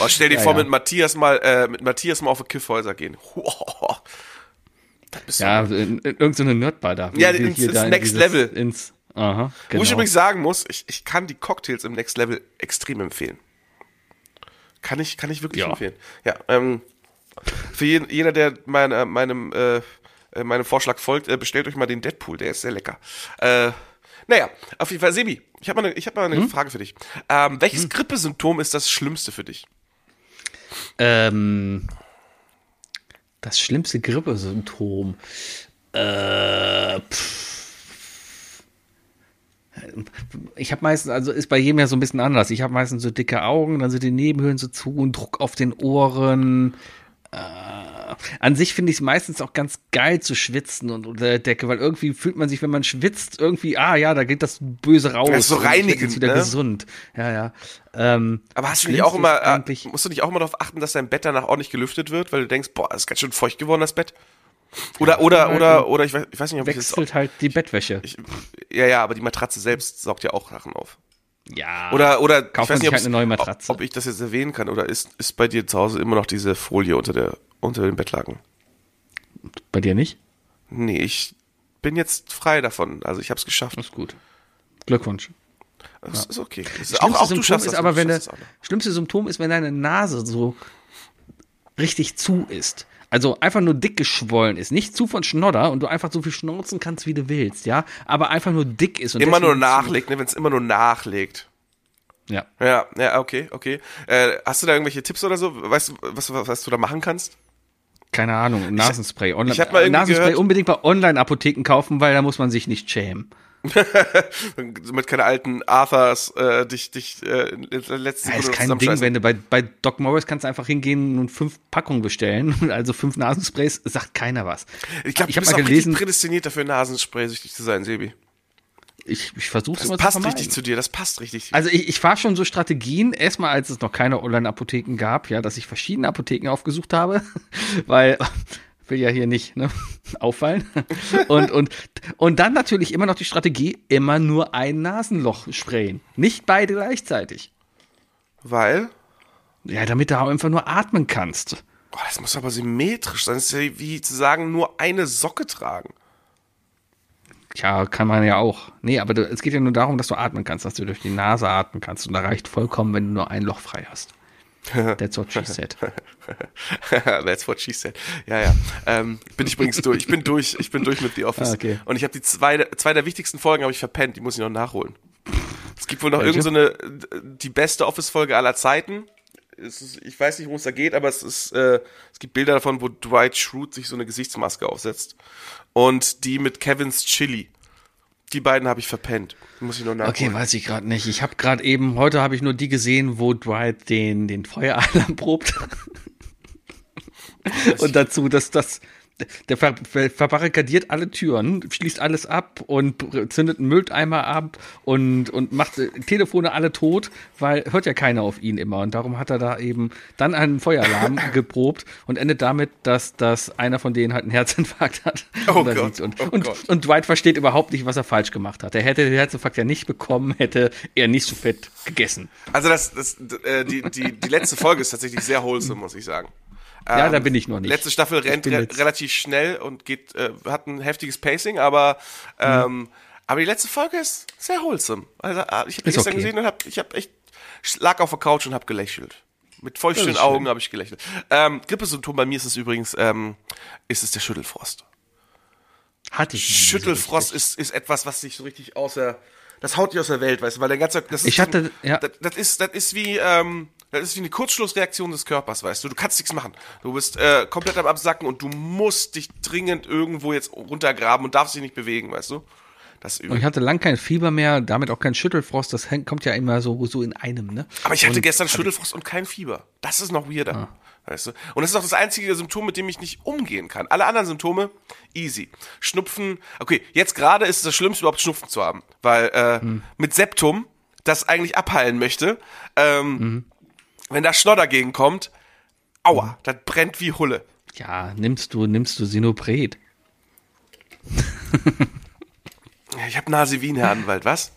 Oh, stell dir Ja, vor, ja. mit Matthias mal, äh, mit Matthias mal auf eine Kiffhäuser gehen. Ja, in, in irgendeine Nerdbar da. Ja, ins- ins da in Next Level. Ins, aha, Wo ich genau. übrigens sagen muss, ich, ich kann die Cocktails im Next Level extrem empfehlen. Kann ich, kann ich wirklich Ja. empfehlen. Ja, ähm, für jeden, jeder, der meine, meinem, äh, äh, meinem Vorschlag folgt, äh, bestellt euch mal den Deadpool, der ist sehr lecker. Äh, naja, auf jeden Fall, Sebi, ich habe mal eine, ich hab mal Hm? eine Frage für dich. Ähm, welches Grippesymptom ist das Schlimmste für dich? Ähm, das schlimmste Grippesymptom. Äh, pff. Ich habe meistens, also ist bei jedem ja so ein bisschen anders. Ich habe meistens so dicke Augen, dann sind die Nebenhöhlen so zu und Druck auf den Ohren. Äh, an sich finde ich es meistens auch ganz geil zu schwitzen und unter der Decke, weil irgendwie fühlt man sich, wenn man schwitzt, irgendwie, ah ja, da geht das Böse raus. Das ist so reinigend, jetzt wieder ne? gesund. Ja, ja. Ähm, Aber hast du nicht auch immer, ist äh, musst du nicht auch immer darauf achten, dass dein Bett danach ordentlich gelüftet wird, weil du denkst, boah, das ist ganz schön feucht geworden, das Bett? Oder, oder, oder, oder, ich weiß, ich weiß nicht, ob ich das, wechselt halt die Bettwäsche. ich, ja, ja, aber die Matratze selbst saugt ja auch Sachen auf. ja. Oder, oder, Kauft ich weiß nicht, ob, halt eine neue Matratze. ob ich das jetzt erwähnen kann, oder ist, ist bei dir zu Hause immer noch diese Folie unter der, unter den Bettlaken? Bei dir nicht? Nee, ich bin jetzt frei davon. Also ich habe es geschafft. Das ist gut. Glückwunsch. Das ist okay. Das Das auch, auch Symptom schaffst ist das, aber, wenn das noch. schlimmste Symptom ist, wenn deine Nase so richtig zu ist. Also einfach nur dick geschwollen ist. Nicht zu von Schnodder und du einfach so viel schnauzen kannst, wie du willst, ja. Aber einfach nur dick ist. Und Immer nur nachlegt, ne, wenn es immer nur nachlegt. Ja. Ja, ja, okay, okay. Äh, hast du da irgendwelche Tipps oder so? Weißt du, was, was, was du da machen kannst? Keine Ahnung. Nasenspray. Online, ich hab mal irgendwie Nasenspray gehört- unbedingt bei Online-Apotheken kaufen, weil da muss man sich nicht schämen. Damit keine alten Arthurs äh, dich, dich äh, in der letzten Ja, ist kein Ding, wenn du bei, bei Doc Morris kannst du einfach hingehen und fünf Packungen bestellen, also fünf Nasensprays, sagt keiner was. Ich glaube, ich habe mal gelesen, prädestiniert dafür, Nasenspray-süchtig zu sein, Sebi. ich, ich versuche es Das immer passt zu vermeiden. richtig zu dir, das passt richtig. Also ich, ich fahre schon so Strategien, erstmal als es noch keine Online-Apotheken gab, ja, dass ich verschiedene Apotheken aufgesucht habe, weil will ja hier nicht ne, auffallen. Und, und, und dann natürlich immer noch die Strategie, immer nur ein Nasenloch sprayen. Nicht beide gleichzeitig. Weil? Ja, damit du einfach nur atmen kannst. Boah, das muss aber symmetrisch sein. Das ist ja wie zu sagen, nur eine Socke tragen. Tja, kann man ja auch. Nee, aber du, es geht ja nur darum, dass du atmen kannst, dass du durch die Nase atmen kannst. Und da reicht vollkommen, wenn du nur ein Loch frei hast. That's what she said. That's what she said. Ja, ja. Ähm, bin ich übrigens durch. Ich bin durch. Ich bin durch mit The Office. Ah, okay. Und ich habe die zwei, zwei der wichtigsten Folgen habe ich verpennt. Die muss ich noch nachholen. Es gibt wohl noch irgendeine so eine, die beste Office-Folge aller Zeiten. Ist, ich weiß nicht, worum es da geht, aber es ist, äh, es gibt Bilder davon, wo Dwight Schrute sich so eine Gesichtsmaske aufsetzt. Und die mit Kevins Chili. Die beiden habe ich verpennt. Muss ich noch nachholen. Okay, weiß ich gerade nicht. Ich habe gerade eben, heute habe ich nur die gesehen, wo Dwight den, den Feueralarm probt. Und dazu, dass das, der ver, ver, verbarrikadiert alle Türen, schließt alles ab und zündet einen Mülleimer ab und, und macht äh, Telefone alle tot, weil hört ja keiner auf ihn immer. Und darum hat er da eben dann einen Feueralarm geprobt und endet damit, dass, dass einer von denen halt einen Herzinfarkt hat. Oh Gott, und, oh und, Gott. und Dwight versteht überhaupt nicht, was er falsch gemacht hat. Er hätte den Herzinfarkt ja nicht bekommen, hätte er nicht so fett gegessen. Also das, das, äh, die, die, die letzte Folge ist tatsächlich sehr wholesome, muss ich sagen. Ja, Ähm, da bin ich noch nicht. Letzte Staffel rennt re relativ schnell und geht, äh, hat ein heftiges Pacing, aber ähm, aber die letzte Folge ist sehr wholesome. Also äh, ich habe die gestern okay. gesehen und hab, ich habe echt lag auf der Couch und habe gelächelt. Mit feuchten Augen habe ich gelächelt. Ähm, Grippesymptom bei mir ist es übrigens, ähm, ist es der Schüttelfrost. Hatte ich. so Schüttelfrost richtig. ist, ist etwas, was sich so richtig außer, das haut dich aus der Welt, weißt du, weil der ganze, das ist, Ich hatte- ja. das, das ist, das ist wie, ähm, das ist wie eine Kurzschlussreaktion des Körpers, weißt du, du kannst nichts machen. Du bist äh, komplett am Absacken und du musst dich dringend irgendwo jetzt runtergraben und darfst dich nicht bewegen, weißt du. Das ist Und übel. ich hatte lang kein Fieber mehr, damit auch kein Schüttelfrost. Das hängt, kommt ja immer so, so in einem, ne? Aber ich hatte Und- gestern Schüttelfrost und kein Fieber. Das ist noch weirder. Ah. Weißt du? Und das ist auch das einzige Symptom, mit dem ich nicht umgehen kann. Alle anderen Symptome, easy. Schnupfen, okay, jetzt gerade ist es das Schlimmste, überhaupt Schnupfen zu haben. Weil äh, Hm. mit Septum, das eigentlich abheilen möchte, ähm, Mhm. Wenn da Schnodder gegenkommt, aua, Hm. das brennt wie Hulle. Ja, nimmst du, nimmst du Sinopret. Ich habe Nasivin, Herr Anwalt, was?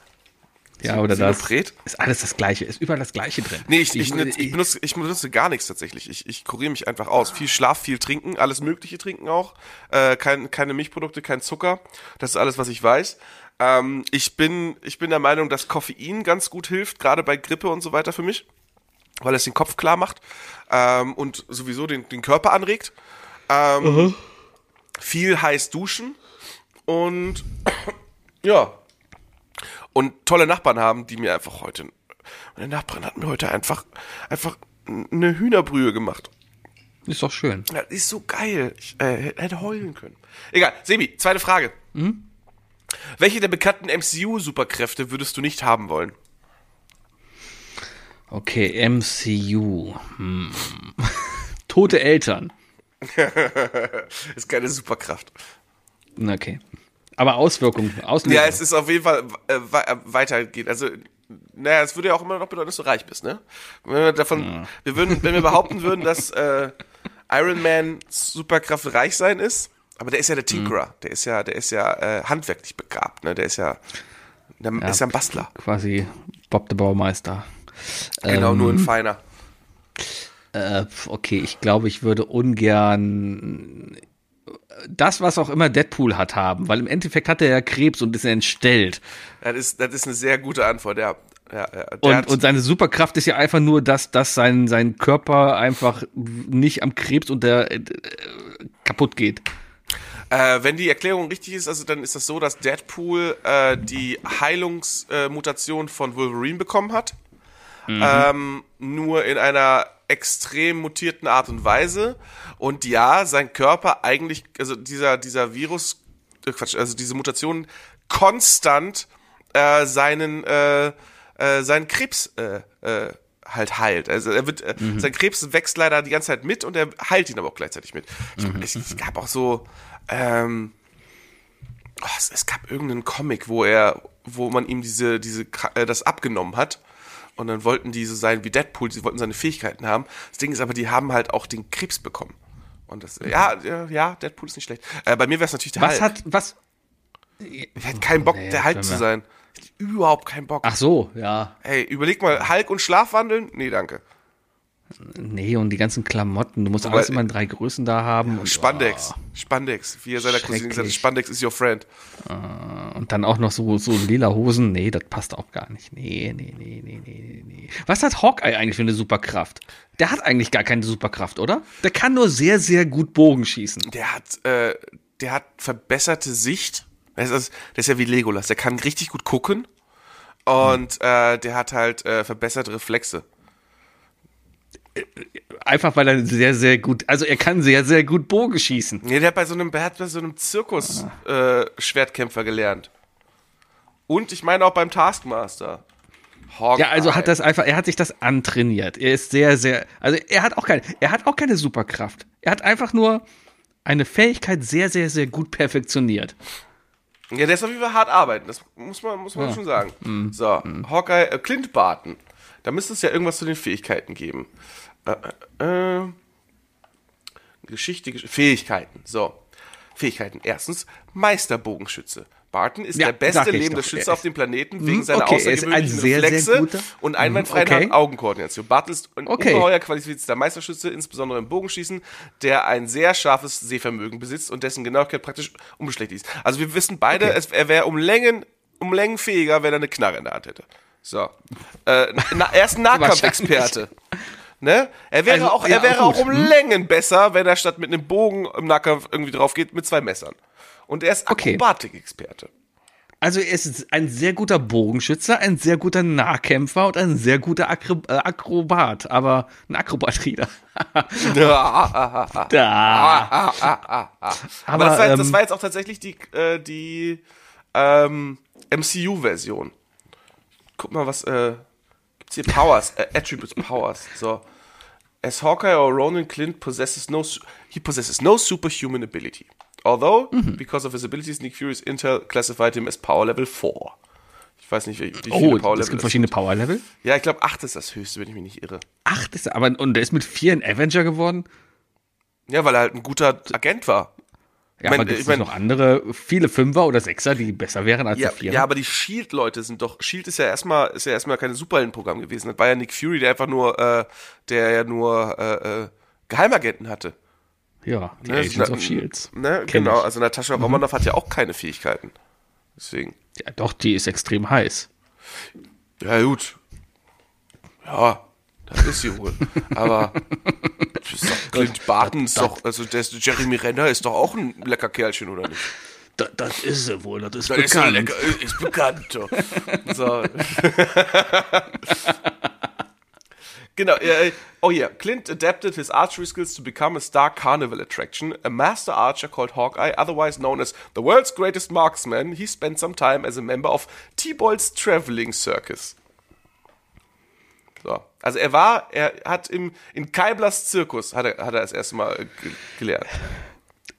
Ja, oder das. Sinopret? Ist alles das Gleiche, ist überall das Gleiche drin. Nee, ich, ich, ich, benutze, ich benutze gar nichts tatsächlich. Ich, ich kuriere mich einfach aus. Viel Schlaf, viel trinken, alles Mögliche trinken auch. Äh, kein, keine Milchprodukte, kein Zucker. Das ist alles, was ich weiß. Ähm, ich, bin, ich bin der Meinung, dass Koffein ganz gut hilft, gerade bei Grippe und so weiter für mich, weil es den Kopf klar macht ähm, und sowieso den, den Körper anregt. Ähm, Viel heiß duschen und ja, und tolle Nachbarn haben, die mir einfach heute, meine Nachbarin hat mir heute einfach, einfach eine Hühnerbrühe gemacht. Ist doch schön. Das ist so geil. Ich äh, hätte heulen können. Egal, Sebi, zweite Frage. Welche der bekannten MCU-Superkräfte würdest du nicht haben wollen? Okay, MCU. Hm. Tote Eltern. Ist keine Superkraft. Okay. Aber Auswirkungen, Auslösung. Ja, es ist auf jeden Fall äh, äh, weitergehend. Also, naja, es würde ja auch immer noch bedeuten, dass du reich bist, ne? Wenn wir davon, wir würden, wenn wir behaupten würden, dass äh, Iron Man Superkraft reich sein ist, aber der ist ja der Tinkerer, der ist ja, der ist ja äh, handwerklich begabt, ne? Der ist ja, der ist ja ein Bastler. Quasi Bob der Baumeister. Genau, Ähm, nur ein feiner. Äh, okay, ich glaube, ich würde ungern das, was auch immer Deadpool hat, haben, weil im Endeffekt hat er ja Krebs und ist entstellt. Das ist, das ist eine sehr gute Antwort, ja. ja, ja. Und, und seine Superkraft ist ja einfach nur, dass, dass sein, sein Körper einfach nicht am Krebs und der äh, kaputt geht. Äh, wenn die Erklärung richtig ist, also dann ist das so, dass Deadpool äh, die Heilungsmutation Mutation von Wolverine bekommen hat. Ähm, nur in einer extrem mutierten Art und Weise. Und ja, sein Körper eigentlich, also dieser, dieser Virus, äh, Quatsch, also diese Mutation konstant äh, seinen, äh, äh, seinen Krebs äh, äh, halt heilt. Also er wird, äh, sein Krebs wächst leider die ganze Zeit mit und er heilt ihn aber auch gleichzeitig mit. Ich, es, es gab auch so, ähm, oh, es, es gab irgendeinen Comic, wo er, wo man ihm diese, diese, äh, das abgenommen hat. Und dann wollten die so sein wie Deadpool, sie wollten seine Fähigkeiten haben. Das Ding ist aber, die haben halt auch den Krebs bekommen. Und das, ja, ja, ja, Deadpool ist nicht schlecht. Äh, bei mir wäre es natürlich der Was Hulk. hat, was? ich hätte keinen Bock, Nee, der Hulk zu sein. Ich hätte überhaupt keinen Bock. Ach so, ja. Ey, überleg mal, Hulk und Schlafwandeln? Nee, danke. Nee, und die ganzen Klamotten. Du musst Aber- alles immer in drei Größen da haben. Und, Spandex. Spandex. Wie er seiner Cousine gesagt hat. Spandex is your friend. Oh, und dann auch noch so, so lila Hosen. Nee, das passt auch gar nicht. Nee, nee, nee, nee, nee, nee. Was hat Hawkeye eigentlich für eine Superkraft? Der hat eigentlich gar keine Superkraft, oder? Der kann nur sehr, sehr gut Bogen schießen. Der hat, äh, der hat verbesserte Sicht. Das ist, der ist ja wie Legolas. Der kann richtig gut gucken. Und äh, der hat halt äh, verbesserte Reflexe. Einfach weil er sehr, sehr gut, also er kann sehr, sehr gut Bogen schießen. Nee, der hat bei so einem, hat bei so einem Zirkus äh, Schwertkämpfer gelernt. Und ich meine auch beim Taskmaster. Hawkeye. Ja, also hat das einfach, er hat sich das antrainiert. Er ist sehr, sehr, also er hat auch keine, er hat auch keine Superkraft. Er hat einfach nur eine Fähigkeit sehr, sehr, sehr gut perfektioniert. Ja, der ist auf jeden Fall hart arbeiten. Das muss man, muss man schon sagen. Mhm. So, Hawkeye, äh, Clint Barton. Da müsste es ja irgendwas zu den Fähigkeiten geben. Äh, äh, äh, Geschichte, Gesch Fähigkeiten. So. Fähigkeiten. Erstens, Meisterbogenschütze. Barton ist Ja, der beste lebende doch. Schütze auf dem Planeten wegen Mhm, seiner okay, er außergewöhnlichen sehr, sehr Reflexe guter- und einwandfreien Mhm, okay. Augenkoordination. Barton ist ein Okay. ungeheuer qualifizierter Meisterschütze, insbesondere im Bogenschießen, der ein sehr scharfes Sehvermögen besitzt und dessen Genauigkeit praktisch unbeschlecht ist. Also wir wissen beide, es, er wäre um Längen, um Längen fähiger, wenn er eine Knarre in der Hand hätte. So. Äh, na, er ist ein Nahkampfexperte. Ne? Er wäre Also, auch, er ja, wäre gut. auch um Längen besser, wenn er statt mit einem Bogen im Nahkampf irgendwie drauf geht, mit zwei Messern. Und er ist Okay. Akrobatikexperte. Also er ist ein sehr guter Bogenschützer, ein sehr guter Nahkämpfer und ein sehr guter Akro äh, Akrobat, aber ein Akrobatrieder. Ja, da. Aber, das, war, ähm, das war jetzt auch tatsächlich die, äh, die ähm, MCU-Version. Guck mal, was äh, gibt's hier Powers, äh, Attributes Powers. So. As Hawkeye or Ronan Clint possesses no he possesses no superhuman ability. Although, Mhm. because of his abilities, Nick Fury's Intel classified him as Power Level 4. Ich weiß nicht, wie, wie Oh, viele Power es Level gibt es verschiedene sind. Power-Level. Ja, ich glaube, 8 ist das höchste, wenn ich mich nicht irre. Acht ist er, aber und der ist mit vier ein Avenger geworden. Ja, weil er halt ein guter Agent war. Ja, mein, aber gibt es ich mein- noch andere, viele Fünfer oder Sechser, die besser wären als Ja, der Vierer? ja, aber die Shield-Leute sind doch. Shield ist ja erstmal, ist ja erstmal kein Superheldenprogramm gewesen. Das war ja Nick Fury, der einfach nur, äh, der ja nur äh, äh, Geheimagenten hatte. ja, die Ne? Agents of Shields. Ne? Genau, ich. also Natascha Romanoff hat ja auch keine Fähigkeiten. Deswegen. Ja, doch, die ist extrem heiß. Ja, gut. Ja, das ist sie wohl. Aber ist Clint Barton ist doch, also der ist, Jeremy Renner ist doch auch ein lecker Kerlchen, oder nicht? Das, das ist sie wohl, das ist Das ist, doch lecker, ist bekannt. so. Genau. Äh, oh yeah. Clint adapted his archery skills to become a star carnival attraction. A master archer called Hawkeye, otherwise known as the world's greatest marksman, he spent some time as a member of T-Boyd's Traveling Circus. So. Also er war, er hat im, in Kaiblas Zirkus, hat er, hat er das erste Mal äh, ge gelernt.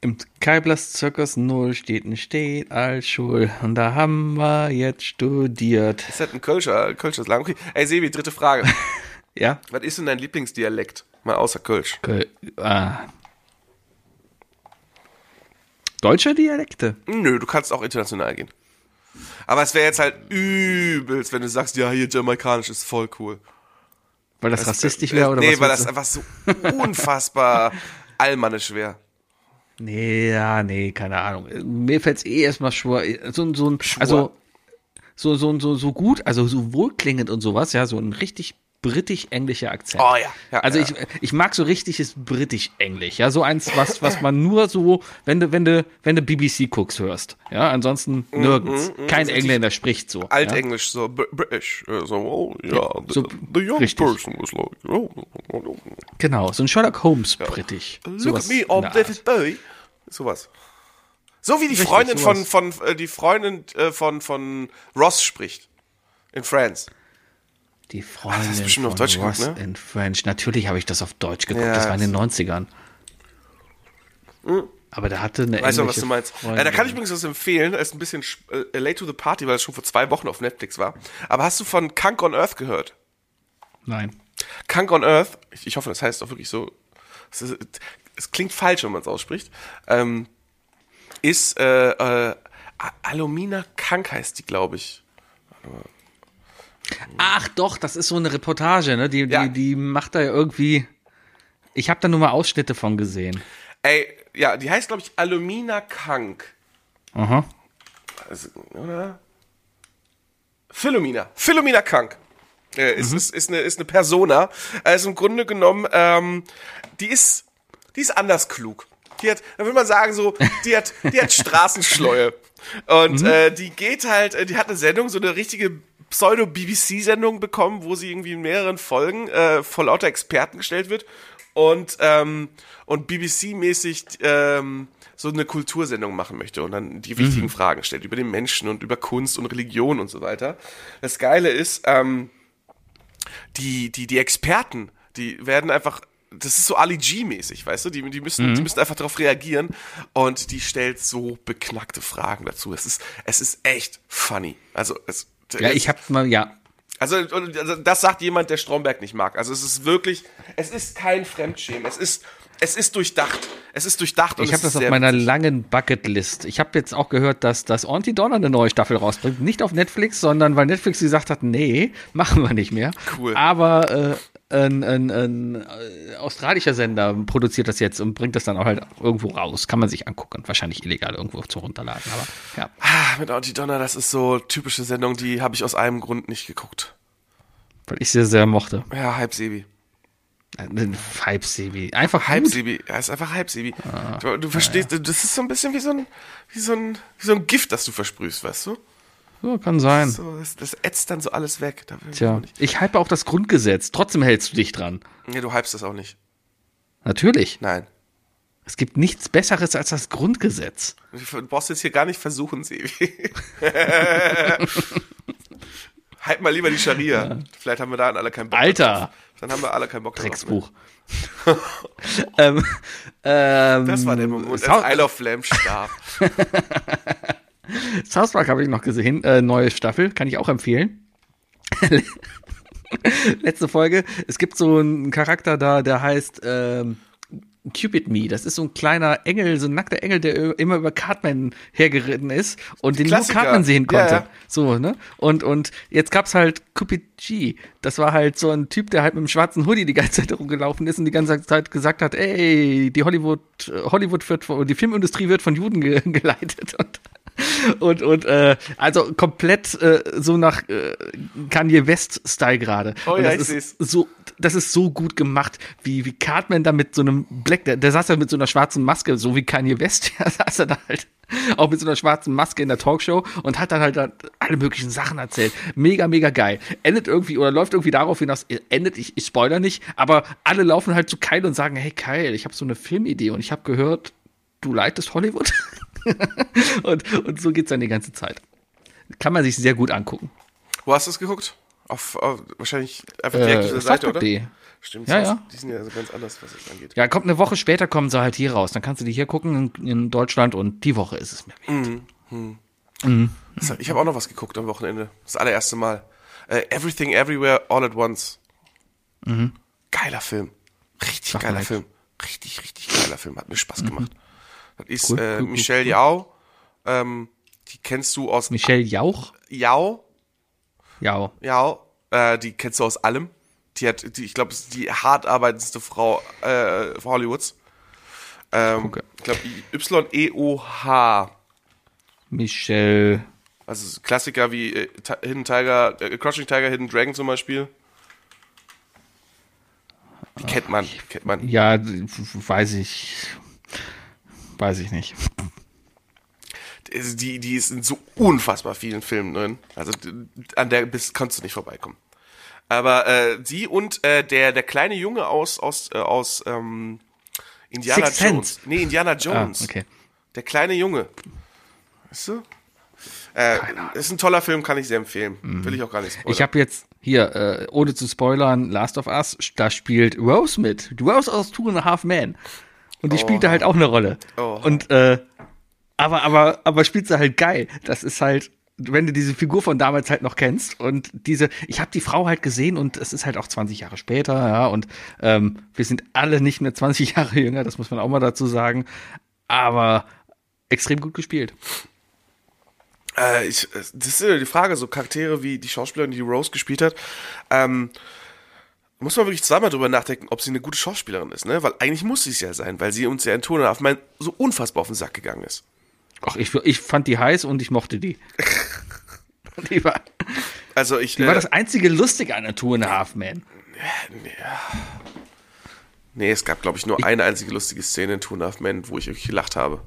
Im Kaiblas Zirkus Null steht ein Steht als Schul. Und da haben wir jetzt studiert. Das ist halt ein Kölscher, Kölscher Slang. Okay. Ey, Sebi, dritte Frage. Ja? Was ist denn dein Lieblingsdialekt? Mal außer Kölsch. Köl- ah. Deutsche Dialekte. Nö, du kannst auch international gehen. Aber es wäre jetzt halt übelst, wenn du sagst, ja, hier jamaikanisch ist voll cool. Weil das, rassistisch wäre oder nee, was? weil willst das einfach so unfassbar allmannisch wäre. Nee, ja, nee, keine Ahnung. Mir fällt's eh erstmal schwor. So, so ein, also, so, so, so, so gut, also so wohlklingend und sowas, ja, so ein richtig britisch-englischer Akzent. Oh ja, ja, also ja. ich, ich mag so richtiges britisch-englisch, ja, so eins, was, was man nur so, wenn du, wenn du, wenn du BBC guckst, hörst, ja, ansonsten nirgends. Kein Engländer spricht so. ja? Altenglisch, so Br- British. äh, So, oh, ja, the, so the young richtig. person was like, oh, oh, oh. Genau, so ein Sherlock Holmes britisch. Look Sowas at me, I'm David. Bowie. Sowas. So wie die Richtig, Freundin von, sowas. von, äh, die Freundin äh, von, von Ross spricht. In Friends. Die Freundin hast du bestimmt auf Deutsch geguckt, Ross ne? in French. Natürlich habe ich das auf Deutsch geguckt. Ja, das war in den das- 90ern. Aber da hatte eine Weißt du, was du meinst? Äh, da kann ich übrigens was empfehlen. Er ist ein bisschen sch- äh, late to the party, weil es schon vor zwei Wochen auf Netflix war. Aber hast du von Kunk on Earth gehört? Nein. Kunk on Earth, ich, ich hoffe, das heißt auch wirklich so. Es ist, es klingt falsch, wenn man es ausspricht, ähm, ist äh, äh, A- Alumina Kank heißt die, glaube ich. Ach doch, das ist so eine Reportage, ne? Die, die, Ja. die macht da ja irgendwie. Ich habe da nur mal Ausschnitte von gesehen. Ey, ja, die heißt, glaube ich, Alumina Kank. Aha. Also, oder? Philomena. Philomena Kank. Äh, ist, ist, ist, eine, ist eine Persona. Also im Grunde genommen, ähm, die ist, die ist anders klug. Die hat, da würde man sagen, so, die hat, die hat Straßenschleue. Und äh, die geht halt, äh, die hat eine Sendung, so eine richtige Pseudo-BBC-Sendung bekommen, wo sie irgendwie in mehreren Folgen äh, vor lauter Experten gestellt wird. Und, ähm, und BBC-mäßig ähm, so eine Kultursendung machen möchte und dann die wichtigen Fragen stellt über den Menschen und über Kunst und Religion und so weiter. Das Geile ist, ähm, die, die, die Experten, die werden einfach, das ist so Ali G-mäßig, weißt du, die, die, müssen, die müssen einfach darauf reagieren und die stellt so beknackte Fragen dazu. Es ist, es ist echt funny. Also, es, Ja, ich habe mal, ja. also, also das sagt jemand, der Stromberg nicht mag. Also es ist wirklich, es ist kein Fremdschämen. Es ist, es ist durchdacht. Es ist durchdacht. und Ich habe das auf meiner langen Bucketlist. Ich habe jetzt auch gehört, dass das Auntie Donner eine neue Staffel rausbringt. Nicht auf Netflix, sondern weil Netflix gesagt hat, nee, machen wir nicht mehr. Cool. Aber äh, ein, ein, ein äh, australischer Sender produziert das jetzt und bringt das dann auch halt irgendwo raus. Kann man sich angucken. Wahrscheinlich illegal irgendwo zu runterladen. Aber ja. Ah, mit Auntie Donna, das ist so typische Sendung, die habe ich aus einem Grund nicht geguckt. Weil ich sie sehr mochte. Ja, halb Sebi. Hype Sebi. Einfach Halb. Sebi. Ja, ist einfach halb Sebi. du, du verstehst, das ist so ein bisschen wie so ein, wie so ein, wie so ein Gift, das du versprühst, weißt du? Ja, kann sein. So, das, das ätzt dann so alles weg. Ich Tja, nicht. ich hype auch das Grundgesetz. Trotzdem hältst du dich dran. Nee, du hypst das auch nicht. Natürlich. Nein. Es gibt nichts Besseres als das Grundgesetz. Du brauchst jetzt hier gar nicht versuchen, Sebi. halt mal lieber die Scharia. Vielleicht haben wir da alle keinen Bock Alter. drauf. Dann haben wir alle keinen Bock drauf. Drecksbuch. ähm, ähm, Das war der Moment, als Isle of Lamb starb. South Park habe ich noch gesehen. Äh, neue Staffel, kann ich auch empfehlen. Letzte Folge. Es gibt so einen Charakter da, der heißt ähm, Cupid Me. Das ist so ein kleiner Engel, so ein nackter Engel, der immer über Cartman hergeritten ist und den Klassiker. nur Cartman sehen Ja, konnte. ja. So, ne? Und, und jetzt gab's halt Cupid G. Das war halt so ein Typ, der halt mit einem schwarzen Hoodie die ganze Zeit rumgelaufen ist und die ganze Zeit gesagt hat, ey, die Hollywood, äh, Hollywood wird, die Filmindustrie wird von Juden ge geleitet und und und äh, also komplett äh, so nach äh, Kanye West Style gerade. Oh ja, das ich ist so das ist so gut gemacht, wie wie Cartman da mit so einem Black, der, der saß ja mit so einer schwarzen Maske, so wie Kanye West, ja, saß er da halt auch mit so einer schwarzen Maske in der Talkshow und hat dann halt da alle möglichen Sachen erzählt. Mega, mega geil. Endet irgendwie oder läuft irgendwie darauf hinaus, endet, ich, ich spoiler nicht, aber alle laufen halt zu Kyle und sagen, hey Kyle, ich habe so eine Filmidee und ich habe gehört, du leitest Hollywood. und, und so geht's dann die ganze Zeit. Kann man sich sehr gut angucken. Wo hast du es geguckt? Auf, auf wahrscheinlich einfach Äh, direkt auf der Seite, oder? Southpark.de. Stimmt, Ja, ja. Die sind ja also ganz anders, was das angeht. Ja, kommt eine Woche später, kommen sie halt hier raus. Dann kannst du die hier gucken in, in Deutschland und die Woche ist es mir wert. Das- Ich habe auch noch was geguckt am Wochenende. Das allererste Mal. Äh, Everything Everywhere All at Once. Geiler Film. Richtig Sag geiler. Film. Richtig, richtig geiler Film. Hat mir Spaß gemacht. Das ist Cool, äh, cool, Michelle cool. Yao. Ähm, die kennst du aus Michelle Jauch? Yao. Ja. Yao. Äh, die kennst du aus allem. Die hat, die, ich glaube, ist die hart arbeitendste Frau äh, Hollywoods. Ähm, ich glaube, Y-E-O-H. Michelle. Also Klassiker wie äh, Hidden Tiger, äh, Crouching Tiger, Hidden Dragon zum Beispiel. Die kennt man, die kennt man. Ja, weiß ich. Weiß ich nicht. Also Die, die ist in so unfassbar vielen Filmen drin. Also an der bist, kannst du nicht vorbeikommen. Aber äh, sie und äh, der, der kleine Junge aus, aus, äh, aus ähm, Indiana Sense. Jones. Nee, Indiana Ah, Jones. okay. Der kleine Junge. Weißt du? Äh, ist ein toller Film, kann ich sehr empfehlen. Will ich auch gar nicht spoilern. Mhm. Ich habe jetzt hier, äh, ohne zu spoilern, Last of Us, da spielt Rose mit. Rose aus Two and a Half Men. Und die spielt da halt auch eine Rolle. Oh. Und, äh, aber, aber, aber spielt sie halt geil. Das ist halt, wenn du diese Figur von damals halt noch kennst und diese, ich habe die Frau halt gesehen und es ist halt auch 20 Jahre später, ja, und ähm, wir sind alle nicht mehr 20 Jahre jünger, das muss man auch mal dazu sagen, aber extrem gut gespielt. Äh, ich, das ist ja die Frage, so Charaktere wie die Schauspielerin, die Rose gespielt hat, ähm, muss man wirklich zweimal drüber nachdenken, ob sie eine gute Schauspielerin ist, ne? Weil eigentlich muss sie es ja sein, weil sie uns ja in Ton auf mein so unfassbar auf den Sack gegangen ist. Ach, ich, ich fand die heiß und ich mochte die. die war, Also ich. die äh, war das einzige Lustige an der and a Half Man. nee, es gab, glaube ich, nur eine einzige lustige Szene in Two and a Half Men, wo ich wirklich gelacht habe.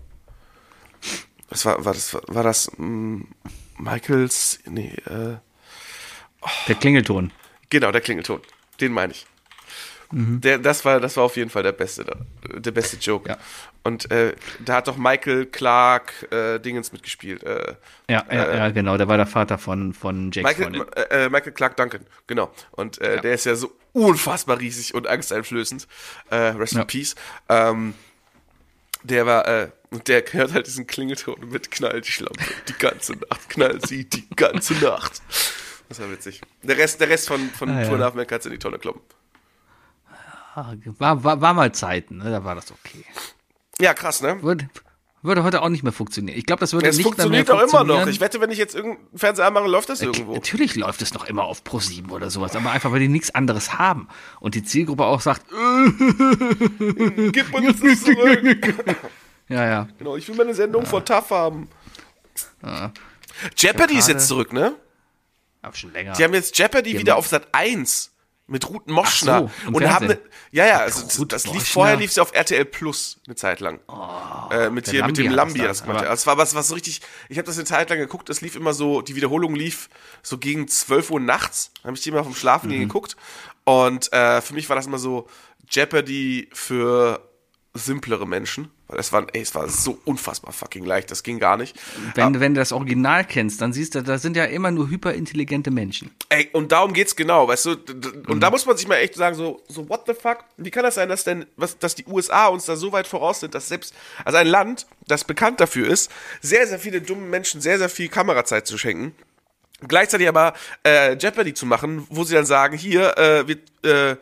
Das war, war das, war das mm, Michaels, nee, äh, Der Klingelton. genau, der Klingelton. Den meine ich. Der, das war, das war auf jeden Fall der beste, der beste Joke. Ja. Und äh, da hat doch Michael Clark äh, Dingens mitgespielt. Äh, Ja, ja, ja, genau, der war der Vater von, von Jakes Michael, äh, äh, Michael Clark Duncan, genau. Und äh, Ja. der ist ja so unfassbar riesig und angsteinflößend. Äh, rest in Peace. Ähm, der war, äh, und der hört halt diesen Klingelton mit knallt die Schlampe die ganze Nacht, knallt sie die ganze Nacht. Das war witzig. Der Rest, der Rest von, von Ah, ja. Tour nach Man kannst du in die Tonne kloppen. War, war, war mal Zeiten, ne? da war das okay. Ja, krass, ne? Würde, würde heute auch nicht mehr funktionieren. Ich glaube, das würde Es nicht funktioniert mehr doch immer noch. funktionieren. Ich wette, wenn ich jetzt irgendeinen Fernseher anmache, läuft das irgendwo. Natürlich läuft es noch immer auf Pro7 oder sowas, aber einfach, weil die nichts anderes haben. Und die Zielgruppe auch sagt, äh, Gib mir das zurück. ja, ja. genau, ich will meine Sendung von TAF haben. Jeopardy ist jetzt zurück, ne? Aber schon länger. Die haben jetzt Jeopardy wieder auf Sat 1 mit Ruth Moschner. So, und haben Fernsehen. ne, ja, ja, also das, Ruth das lief Moschner. vorher lief sie auf RTL Plus eine Zeit lang. äh, mit hier, mit dem Lambi das da, gemacht. aber- war was, was so richtig, ich habe das eine Zeit lang geguckt, es lief immer so, die Wiederholung lief so gegen 12 Uhr nachts, habe ich die immer vom Schlafen Mhm. geguckt und äh, für mich war das immer so Jeopardy für simplere Menschen, es war, ey, es war so unfassbar fucking leicht, das ging gar nicht. wenn, du- wenn du das Original kennst, dann siehst du, da sind ja immer nur hyperintelligente Menschen. Ey, und darum geht's genau, weißt du? Und Mhm. da muss man sich mal echt sagen, so, so what the fuck? Wie kann das sein, dass denn, was, dass die USA uns da so weit voraus sind, dass selbst, also ein Land, das bekannt dafür ist, sehr, sehr viele dumme Menschen sehr, sehr viel Kamerazeit zu schenken, gleichzeitig aber äh, Jeopardy zu machen, wo sie dann sagen, hier, äh, wir, äh,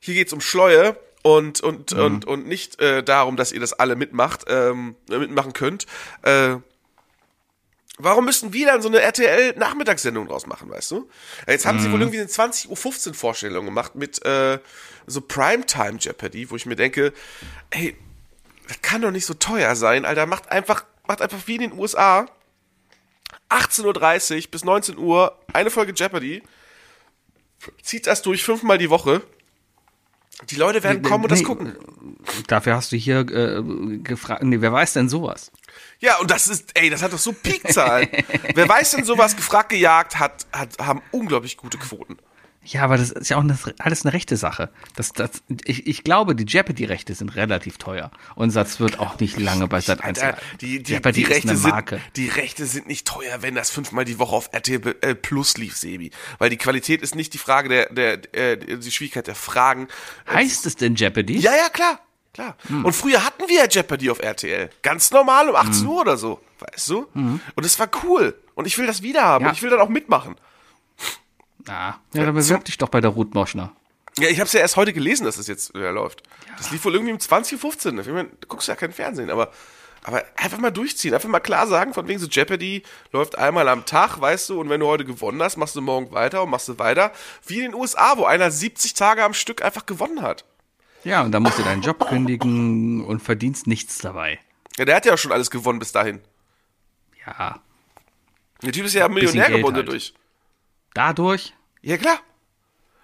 hier geht's um Schleue und und und und nicht äh, darum, dass ihr das alle mitmacht, ähm, mitmachen könnt. Äh, Warum müssen wir dann so eine RTL-Nachmittagssendung draus machen, weißt du? Jetzt haben sie wohl irgendwie eine 20.15 Uhr Vorstellung gemacht mit äh, so Primetime Jeopardy, wo ich mir denke, ey, das kann doch nicht so teuer sein, Alter. Macht einfach, macht einfach wie in den USA 18.30 Uhr bis 19 Uhr eine Folge Jeopardy. Zieht das durch fünfmal die Woche. Die Leute werden kommen und das Nee, gucken. Dafür hast du hier äh, gefragt, nee, wer weiß denn sowas? Ja, und das ist, ey, das hat doch so Peakzahlen. Wer weiß denn sowas gefragt gejagt hat, hat, haben unglaublich gute Quoten. Ja, aber das ist ja auch eine, alles eine rechte Sache. Das, das, ich, ich glaube, die Jeopardy-Rechte sind relativ teuer. Und Satz wird auch nicht lange bei Sat 1 Alter, die, die, Jeopardy die, Rechte sind, die Rechte sind nicht teuer, wenn das fünfmal die Woche auf RTL Plus lief, Sebi. Weil die Qualität ist nicht die Frage der, der, äh, die Schwierigkeit der Fragen. Heißt es denn Jeopardy? Ja, ja, klar. Klar. Hm. Und früher hatten wir ja Jeopardy auf RTL. Ganz normal um 18 Hm. Uhr oder so. Weißt du? Und es war cool. Und ich will das wieder haben. Ja. Und ich will dann auch mitmachen. Ah, ja, dann bewirb dich doch bei der Ruth Moschner. Ja, ich habe es ja erst heute gelesen, dass es jetzt wieder läuft. Das lief wohl irgendwie um 20.15 Uhr. Ich meine, du guckst ja kein Fernsehen, aber, aber einfach mal durchziehen. Einfach mal klar sagen, von wegen so Jeopardy läuft einmal am Tag, weißt du, und wenn du heute gewonnen hast, machst du morgen weiter und machst du weiter. Wie in den USA, wo einer 70 Tage am Stück einfach gewonnen hat. Ja, und dann musst du deinen Job kündigen und verdienst nichts dabei. Ja, der hat ja auch schon alles gewonnen bis dahin. Ja, Der Typ ist ja Millionär geworden halt. dadurch. dadurch. Ja, klar.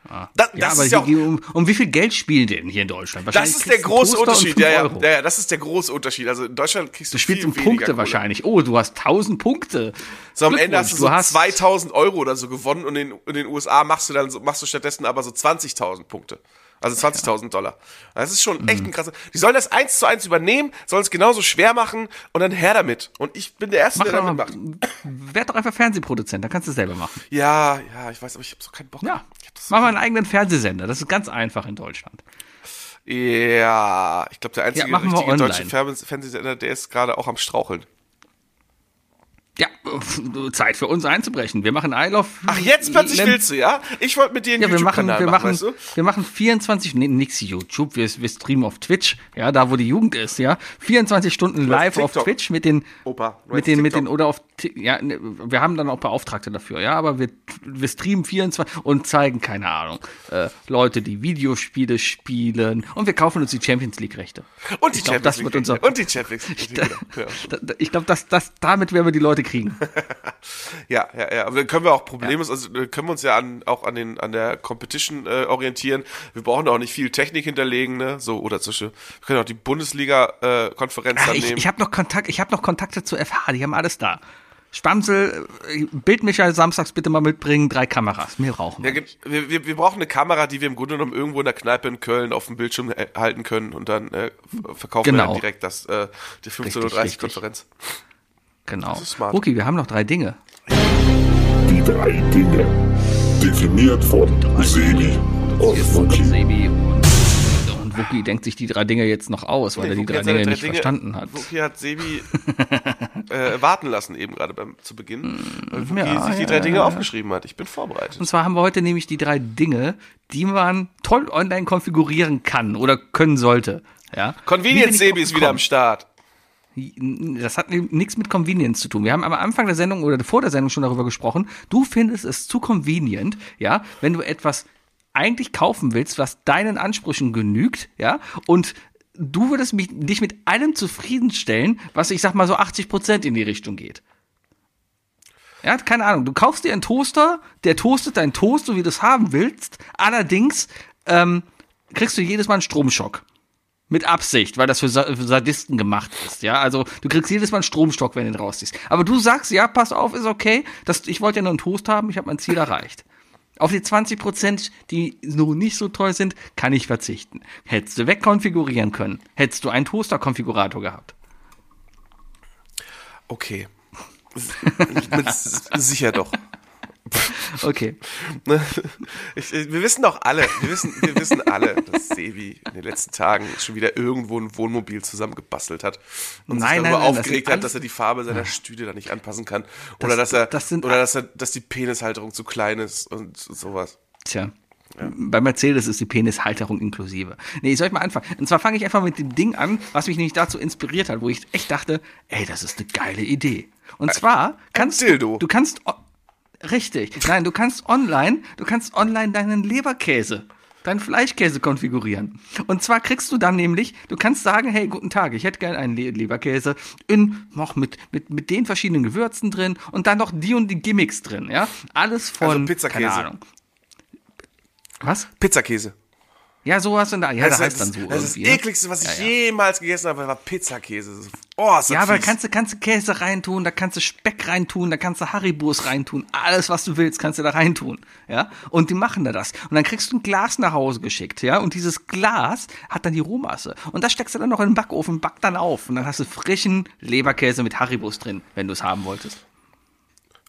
Da, Ja, das aber ist ja auch, um, um wie viel Geld spielen denn hier in Deutschland? das ist der große Unterschied. Ja, ja, ja, das ist der große Unterschied. Also in Deutschland kriegst du, Du spielst viel um Punkte Kohle. wahrscheinlich. Oh, du hast 1000 Punkte. So am Ende hast du so Glückwunsch, 2000 Euro oder so gewonnen und in, in den USA machst du dann machst du stattdessen aber so 20.000 Punkte. Also 20.000 Dollar. Das ist schon Mhm. echt ein krasser. Die sollen das eins zu eins übernehmen, sollen es genauso schwer machen und dann her damit. Und ich bin der Erste, Mach der damit macht. werd doch einfach Fernsehproduzent, dann kannst du es selber machen. Ja, ja, ich weiß, aber ich habe so keinen Bock. Ja, Ich hab das mach mal einen eigenen Fernsehsender. Das ist ganz einfach in Deutschland. ja, ich glaube, der einzige Ja, richtige deutsche Fernseh- Fernsehsender, der ist gerade auch am Straucheln. Ja, Zeit für uns einzubrechen. Wir machen I Love. Ach, jetzt plötzlich Lem- willst du, ja? Ich wollte mit dir einen Ja, wir machen, YouTube-Kanal wir machen, weißt du? wir machen 24, nee, nix YouTube, wir, wir streamen auf Twitch, ja, da wo die Jugend ist, ja. 24 Stunden live auf. Twitch mit den, Opa, mit den, mit den, oder auf, ja, ne, wir haben dann auch Beauftragte dafür, ja, aber wir, wir streamen 24 und zeigen, keine Ahnung, äh, Leute, die Videospiele spielen und wir kaufen uns die Champions League Rechte. Und die Ich Champions das League. wird unser- Und die Champions League. Ja. da- Ich glaube, dass das, damit werden wir die Leute kriegen. Ja, ja, ja. Aber dann können wir auch problemlos, also äh, können wir uns ja an, auch an den an der Competition äh, orientieren. Wir brauchen auch nicht viel Technik hinterlegen, ne? So oder zwischen. Wir können auch die Bundesliga äh, Konferenz dann Ich, nehmen. ich habe noch Kontakt, ich habe noch Kontakte zu FH, die haben alles da. Spamsel, äh, Bildmischer samstags bitte mal mitbringen, drei Kameras. Mehr brauchen ja, wir. ge- wir, wir, wir brauchen eine Kamera, die wir im Grunde genommen irgendwo in der Kneipe in Köln auf dem Bildschirm halten können und dann äh, verkaufen wir Genau. dann direkt das äh, die 15.30 Richtig, richtig. Konferenz. Genau. Ruki, wir haben noch drei Dinge. Die drei Dinge. Definiert von Sebi und Wookie. Sebi und, Wookie denkt sich die drei Dinge jetzt noch aus, weil er die drei Dinge drei nicht Dinge- verstanden hat. Wookie hat Sebi äh, warten lassen eben gerade beim zu Beginn, weil Wookie ja, sich die ja, drei Dinge ja, aufgeschrieben hat. Ich bin vorbereitet. Und zwar haben wir heute nämlich die drei Dinge, die man toll online konfigurieren kann oder können sollte. Ja? Convenience Sebi ist wieder am? Start. Das hat nichts mit Convenience zu tun. Wir haben am Anfang der Sendung oder vor der Sendung schon darüber gesprochen. Du findest es zu convenient, ja, wenn du etwas eigentlich kaufen willst, was deinen Ansprüchen genügt, ja, und du würdest mich, dich mit allem zufriedenstellen, was ich sag mal so 80 Prozent in die Richtung geht. Ja, keine Ahnung. Du kaufst dir einen Toaster, der toastet deinen Toast, so wie du es haben willst. Allerdings ähm, kriegst du jedes Mal einen Stromschock. Mit Absicht, weil das für, Sa für Sadisten gemacht ist, ja. Also du kriegst jedes Mal einen Stromstock, wenn du ihn rausziehst. Aber du sagst, ja, pass auf, ist okay. Das, ich wollte ja nur einen Toast haben, ich habe mein Ziel erreicht. Auf die 20 Prozent, die so nicht so toll sind, kann ich verzichten. Hättest du wegkonfigurieren können, hättest du einen Toaster-Konfigurator gehabt. Okay. Sicher doch. Okay. Ich, wir wissen doch alle, wir wissen, wir wissen alle, dass Sebi in den letzten Tagen schon wieder irgendwo ein Wohnmobil zusammengebastelt hat und Nein, sich nein, darüber nein, das aufgeregt sind hat, dass er die Farbe seiner Stühle da nicht anpassen kann oder dass er das oder dass er dass die Penishalterung zu klein ist und sowas. Tja. Bei Mercedes ist die Penishalterung inklusive. Nee, soll ich mal anfangen? Und zwar fange ich einfach mit dem Ding an, was mich nämlich dazu inspiriert hat, wo ich echt dachte, ey, das ist eine geile Idee. Und zwar kannst Dildo. du, du kannst, richtig, nein, du kannst online, du kannst online deinen Leberkäse, deinen Fleischkäse konfigurieren. Und zwar kriegst du dann nämlich, du kannst sagen, hey, guten Tag, ich hätte gerne einen Le Leberkäse in, noch mit, mit, mit den verschiedenen Gewürzen drin und dann noch die und die Gimmicks drin, ja? Alles von, Also Pizzakäse. keine Ahnung. Was? Pizzakäse. Ja, sowas in der, ja, das, das, heißt dann das, so. das ist das irgendwie, ne? ekligste, was ich Ja, ja. jemals gegessen habe, war Pizzakäse. Oh, ist das Ja, aber fies. kannst du, kannst du Käse reintun, da kannst du Speck reintun, da kannst du Haribos reintun, alles was du willst, kannst du da reintun, ja? Und die machen da das. Und dann kriegst du ein Glas nach Hause geschickt, ja? Und dieses Glas hat dann die Rohmasse. Und das steckst du dann noch in den Backofen, back dann auf. Und dann hast du frischen Leberkäse mit Haribos drin, wenn du es haben wolltest.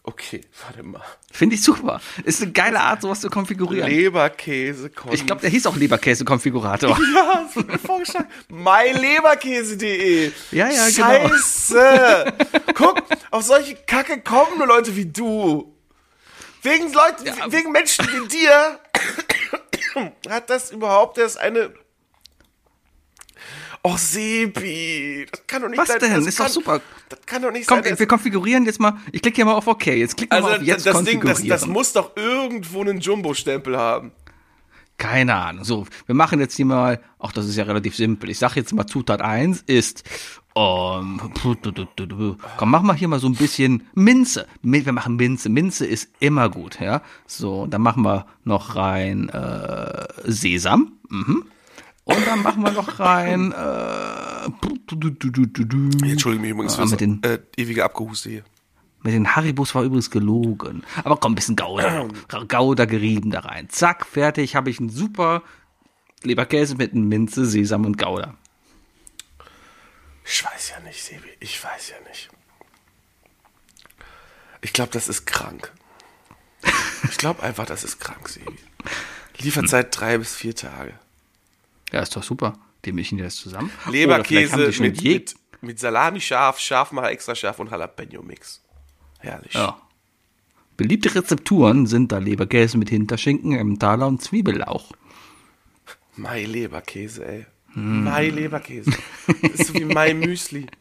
Okay, warte mal. Finde ich super. Ist eine geile Art, sowas zu konfigurieren. Leberkäse, ich glaube, der hieß auch Leberkäse-Konfigurator. Ja, das wird mir vorgeschlagen. myleberkäse.de. Ja, ja, genau. Scheiße. Guck, auf solche Kacke kommen nur Leute wie du. Wegen Leuten, Ja. wegen Menschen wie dir hat das überhaupt erst eine. Oh, Sebi, das kann doch nicht Was sein. denn? Das Ist doch kann, super. Das kann doch nicht Komm, sein. wir konfigurieren jetzt mal. Ich klicke hier mal auf OK. Jetzt klicken wir also mal auf jetzt das Ding, das, konfigurieren. das muss doch irgendwo einen Jumbo-Stempel haben. Keine Ahnung. So, wir machen jetzt hier mal, ach, das ist ja relativ simpel. Ich sage jetzt mal, Zutat 1 ist, ähm, komm, mach mal hier mal so ein bisschen Minze. Mi- Wir machen Minze. Minze ist immer gut, ja. So, dann machen wir noch rein äh, Sesam. Mhm. Und dann machen wir noch rein, äh, Ich entschuldige mich übrigens Ah, für den- äh, ewige Abgehuste hier. Mit den Haribus war übrigens gelogen. Aber komm, ein bisschen Gouda. Gouda gerieben da rein. Zack, fertig, habe ich einen super Leberkäse mit Minze, Sesam und Gouda. Ich weiß ja nicht, Sebi. Ich weiß ja nicht. Ich glaube, das ist krank. Ich glaube einfach, das ist krank, Sebi. Lieferzeit drei bis vier Tage. Ja, ist doch super. Die mischen die das zusammen. Leberkäse mit, mit, mit Salami scharf, Schafmacher extra scharf und Jalapeno-Mix. Herrlich. Ja. Beliebte Rezepturen sind da Leberkäse mit Hinterschinken, Emmentaler und Zwiebellauch. Mai Leberkäse, ey. Mai Leberkäse. Das ist so wie Mai Müsli.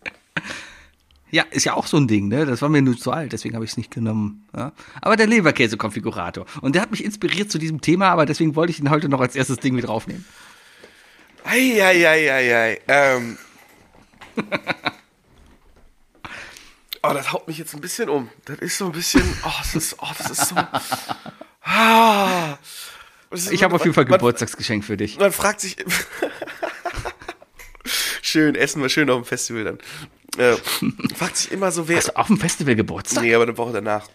Ja, ist ja auch so ein Ding, ne? Das war mir nur zu alt, deswegen habe ich es nicht genommen. Ja? Aber der Leberkäse-Konfigurator. Und der hat mich inspiriert zu diesem Thema, aber deswegen wollte ich ihn heute noch als erstes Ding mit draufnehmen. Eieieiei. Ähm. Oh, das haut mich jetzt ein bisschen um. Das ist so ein bisschen. Oh, das ist, oh, das ist so. Ah. Ist- Ich habe auf jeden Fall man- Geburtstagsgeschenk für dich. Man fragt sich. schön, essen wir schön auf dem Festival dann. Äh, fragt sich immer so, wer. Hast du auf dem Festival Geburtstag? Nee, aber eine Woche danach.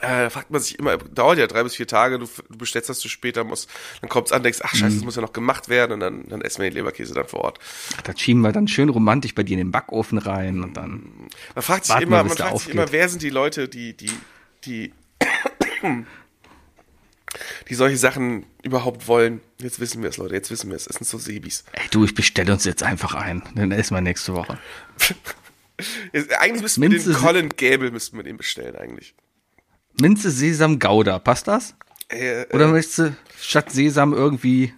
Äh, da fragt man sich immer, dauert ja drei bis vier Tage, du, du bestellst das zu später, musst, dann kommt's an, denkst, ach scheiße, das muss ja noch gemacht werden und dann, dann essen wir den Leberkäse dann vor Ort. Das schieben wir dann schön romantisch bei dir in den Backofen rein und dann. Man fragt sich immer, man fragt sich immer, wer sind die Leute, die, die, die, die solche Sachen überhaupt wollen. Jetzt wissen wir es, Leute, jetzt wissen wir es. Es sind so Sebis. Ey, du, ich bestelle uns jetzt einfach ein. Dann essen wir nächste Woche. Eigentlich müssten wir den Colin Gable müssten wir den bestellen, eigentlich. Minze, Sesam, Gouda. Passt das? Äh, Oder äh, möchtest du statt Sesam irgendwie